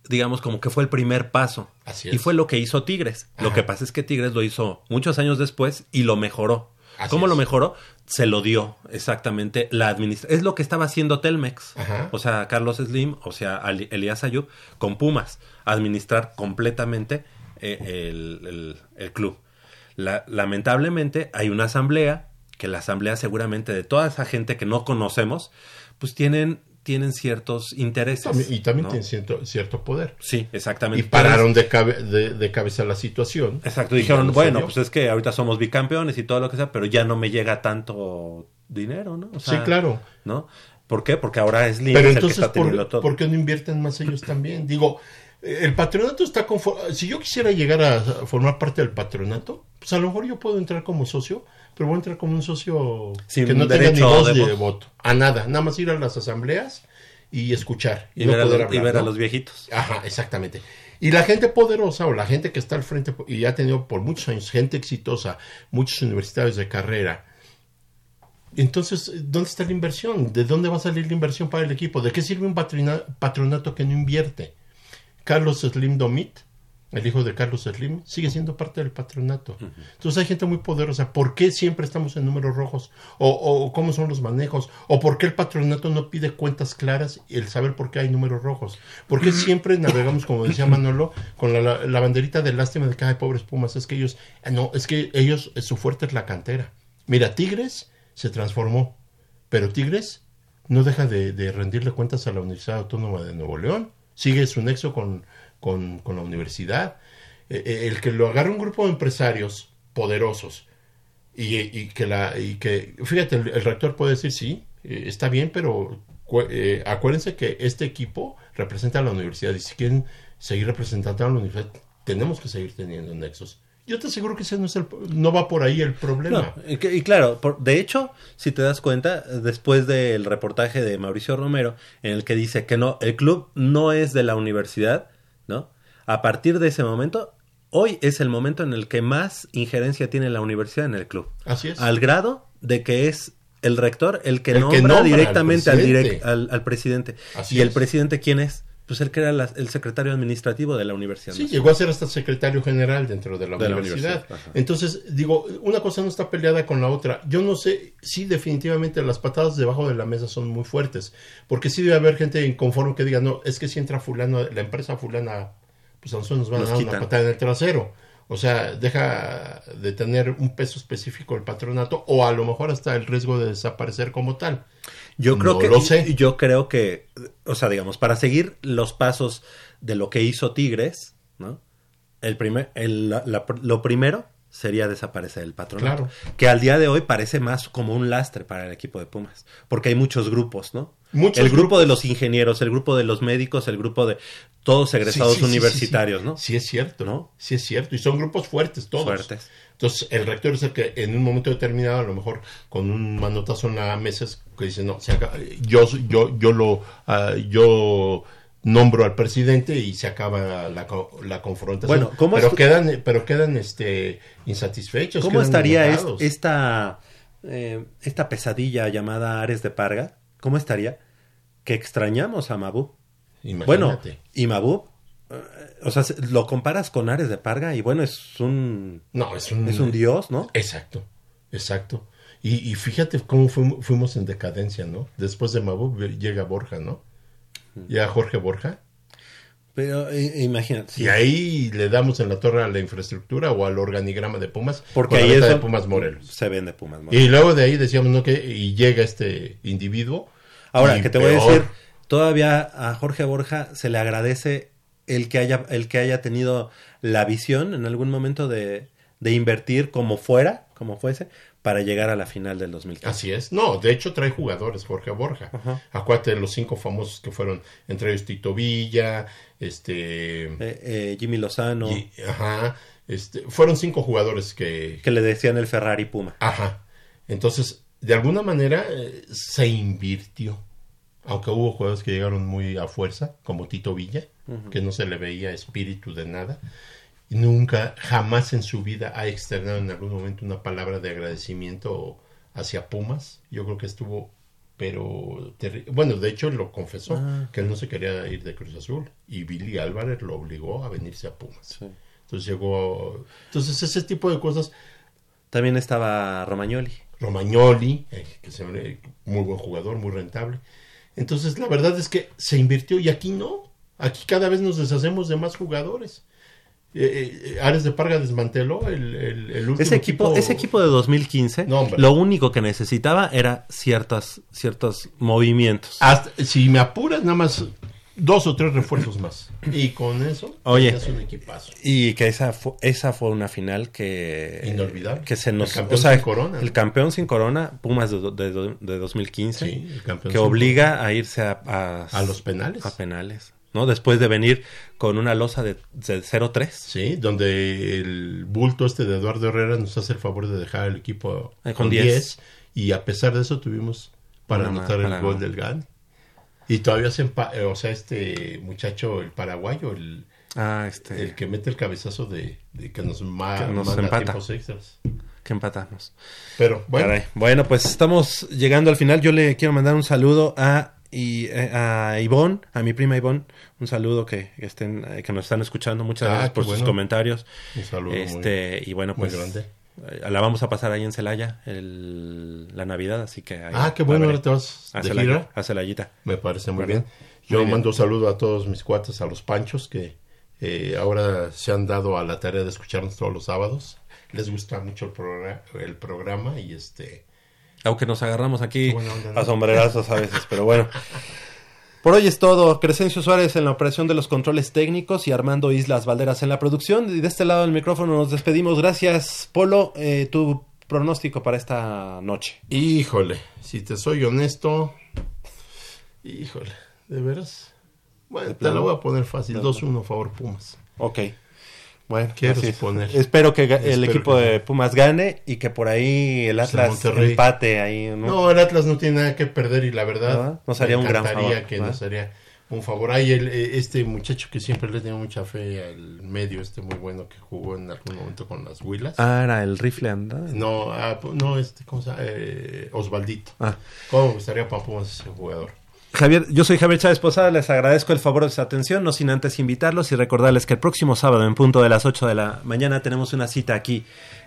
digamos como que fue el primer paso Así y fue lo que hizo Tigres. Lo que pasa es que Tigres lo hizo muchos años después y lo mejoró. ¿Cómo lo mejoró? Se lo dio exactamente la administración. Es lo que estaba haciendo Telmex. O sea, Carlos Slim, o sea, Elías Ayub, con Pumas. Administrar completamente eh, el, club. lamentablemente hay una asamblea, que la asamblea seguramente de toda esa gente que no conocemos, pues tienen tienen ciertos intereses. y también tienen cierto, cierto poder. Sí, exactamente. Y pararon de, de, cabeza la situación. Exacto, dijeron, bueno, pues es que ahorita somos bicampeones y todo lo que sea, pero ya no me llega tanto dinero, ¿no? sí, claro. ¿No? ¿Por qué? Porque ahora es libre. Pero entonces, por, todo. ¿por qué no invierten más ellos también? Digo, el patronato está conforme. Si yo quisiera llegar a formar parte del patronato, pues a lo mejor yo puedo entrar como socio, pero voy a entrar como un socio que no tenga ni voz de, voto. A nada, nada más ir a las asambleas y escuchar. Y, ver, a, los viejitos. Ajá, exactamente. Y la gente poderosa o la gente que está al frente y ha tenido por muchos años gente exitosa, muchos universitarios de carrera. Entonces, ¿dónde está la inversión? ¿De dónde va a salir la inversión para el equipo? ¿De qué sirve un patronato que no invierte? Carlos Slim Domit el hijo de Carlos Slim, sigue siendo parte del patronato. Entonces hay gente muy poderosa. ¿Por qué siempre estamos en números rojos? O, cómo son los manejos? ¿O por qué el patronato no pide cuentas claras y el saber por qué hay números rojos? ¿Por qué siempre navegamos, como decía Manolo, con la, banderita de lástima de que hay pobres pumas? Es que ellos, ah, no, es que ellos, su fuerte es la cantera. Mira, Tigres se transformó, pero Tigres no deja de, de rendirle cuentas a la Universidad Autónoma de Nuevo León. Sigue su nexo con con, la universidad. Eh, eh, el que lo agarre un grupo de empresarios poderosos y, que la y que fíjate el, rector puede decir sí eh, está bien pero acuérdense que este equipo representa a la universidad y si quieren seguir representando a la universidad tenemos que seguir teniendo nexos yo te aseguro que ese no, es el, no va por ahí el problema. y, claro, de hecho, si te das cuenta, después del reportaje de Mauricio Romero, en el que dice que no, el club no es de la universidad, ¿no? A partir de ese momento, hoy es el momento en el que más injerencia tiene la universidad en el club. Así es. Al grado de que es el rector el que, nombra, directamente al, al, presidente. ¿Y el presidente quién es? Pues el que era el secretario administrativo de la universidad. Sí, llegó a ser hasta secretario general dentro de la universidad. Entonces, digo, una cosa no está peleada con la otra. Yo no sé si definitivamente las patadas debajo de la mesa son muy fuertes, porque sí debe haber gente inconforme que diga, no, es que si entra fulano, la empresa fulana, pues a nosotros nos van a dar una patada en el trasero. O sea, deja de tener un peso específico el patronato o a lo mejor hasta el riesgo de desaparecer como tal. Yo creo que lo sé. yo creo que o sea, digamos, para seguir los pasos de lo que hizo Tigres, ¿no? El primer el, lo primero sería desaparecer el patronato. Que al día de hoy parece más como un lastre para el equipo de Pumas. Porque hay muchos grupos, ¿no? el grupo de los ingenieros, el grupo de los médicos, el grupo de todos egresados universitarios, ¿no? Sí es cierto, ¿no? Sí es cierto. Y son grupos fuertes todos. Fuertes. Entonces, el rector es el que en un momento determinado, a lo mejor con un manotazo en la mesa, que dice, no, yo, yo, yo lo, uh, yo nombro al presidente y se acaba la, la confrontación. Bueno, ¿cómo pero quedan, pero quedan este, insatisfechos. ¿Cómo estaría esta, eh, esta pesadilla llamada Ares de Parga? ¿Cómo estaría? Que extrañamos a Mabu. Bueno, y Mabu, eh, o sea, lo comparas con Ares de Parga y bueno, es un... No, es un... Es un dios, ¿no? Exacto, exacto. Y, fíjate cómo fuimos en decadencia, ¿no? Después de Mabu llega Borja, ¿no? ya Jorge Borja. Pero imagínate. Y ahí le damos en la torre a la infraestructura o al organigrama de Pumas. Porque ahí es de Pumas Morelos. Se vende Pumas Morelos. Y luego de ahí decíamos, ¿no? Que y llega este individuo. Ahora, que te voy a decir, todavía a Jorge Borja se le agradece el que haya, el que haya tenido la visión en algún momento de, de invertir como fuera, como fuese, para llegar a la final del 2015. Así es. No, de hecho trae jugadores Jorge Borja. Acuérdate de los cinco famosos que fueron, entre ellos Tito Villa, este... Eh, eh, Jimmy Lozano. ajá. Este, fueron cinco jugadores que... Que le decían el Ferrari Puma. Ajá. Entonces, de alguna manera eh, se invirtió. Aunque hubo jugadores que llegaron muy a fuerza, como Tito Villa, que no se le veía espíritu de nada nunca, jamás en su vida ha externado en algún momento una palabra de agradecimiento hacia Pumas. Yo creo que estuvo, pero bueno, de hecho lo confesó, ah. que él no se quería ir de Cruz Azul y Billy Álvarez lo obligó a venirse a Pumas. Entonces llegó, entonces ese tipo de cosas. También estaba Romagnoli. Romagnoli, eh, que es muy buen jugador, muy rentable. Entonces la verdad es que se invirtió y aquí no. Aquí cada vez nos deshacemos de más jugadores. Eh, eh, Ares de Parga desmanteló el, el, último ese equipo, ese equipo de 2015 lo único que necesitaba era ciertas ciertos movimientos si me apuras nada más dos o tres refuerzos más y con eso oye un equipazo. y que esa fue, esa fue una final que inolvidable que se nos el campeón sin corona el campeón sin corona Pumas de, de, 2015 sí, que obliga a irse a, a, a los penales a penales ¿no? Después de venir con una losa de, de 0-3. Sí, donde el bulto este de Eduardo Herrera nos hace el favor de dejar el equipo eh, con 10. Y a pesar de eso tuvimos para anotar el gol del GAN. Y todavía se eh, o sea, este muchacho, el paraguayo, el, ah, este... el que mete el cabezazo de, que nos, ma nos empata. tiempos extras. Que empatamos. Pero bueno. Bueno, pues estamos llegando al final. Yo le quiero mandar un saludo a y eh, a Ivonne, a mi prima Ivonne, un saludo que, estén, eh, que nos están escuchando. Muchas ah, gracias por sus comentarios. Un saludo. Este, y bueno, pues. Grande. Eh, la vamos a pasar ahí en Celaya el, la Navidad, así que. ah, qué bueno, ahora te vas a Celaya. A Celayita. Me parece muy bien. Yo mando un saludo a todos mis cuates, a los panchos que ahora se han dado a la tarea de escucharnos todos los sábados. Les gusta mucho el, programa, el programa y este aunque nos agarramos aquí a sombrerazos a veces, pero bueno. Por hoy es todo. Crescencio Suárez en la operación de los controles técnicos y Armando Islas Valderas en la producción. Y de este lado del micrófono nos despedimos. Gracias, Polo. Eh, tu pronóstico para esta noche. Híjole, si te soy honesto. Híjole, ¿de veras? Bueno, te la voy a poner fácil. 2-1 favor Pumas. Ok. Bueno, quiero suponer. Espero que el equipo de Pumas gane y que por ahí el Atlas empate ahí. ¿no? el Atlas no tiene nada que perder y la verdad nos haría un gran favor. que nos haría un favor. Hay el, eh, este muchacho que siempre le tengo mucha fe al medio, este muy bueno que jugó en algún momento con las Huilas. Ah, era el rifle anda. No, ah, no, este, ¿cómo se llama? Eh, Osvaldito. Ah. ¿Cómo me gustaría para Pumas ese jugador? Javier, yo soy Javier Chávez Posada, les agradezco el favor de su atención, no sin antes invitarlos y recordarles que el próximo sábado en punto de las 8 de la mañana tenemos una cita aquí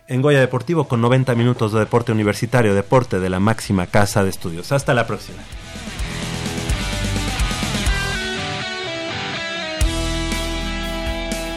en Goya Deportivo con 90 minutos de deporte universitario, deporte de la máxima casa de estudios. Hasta la próxima.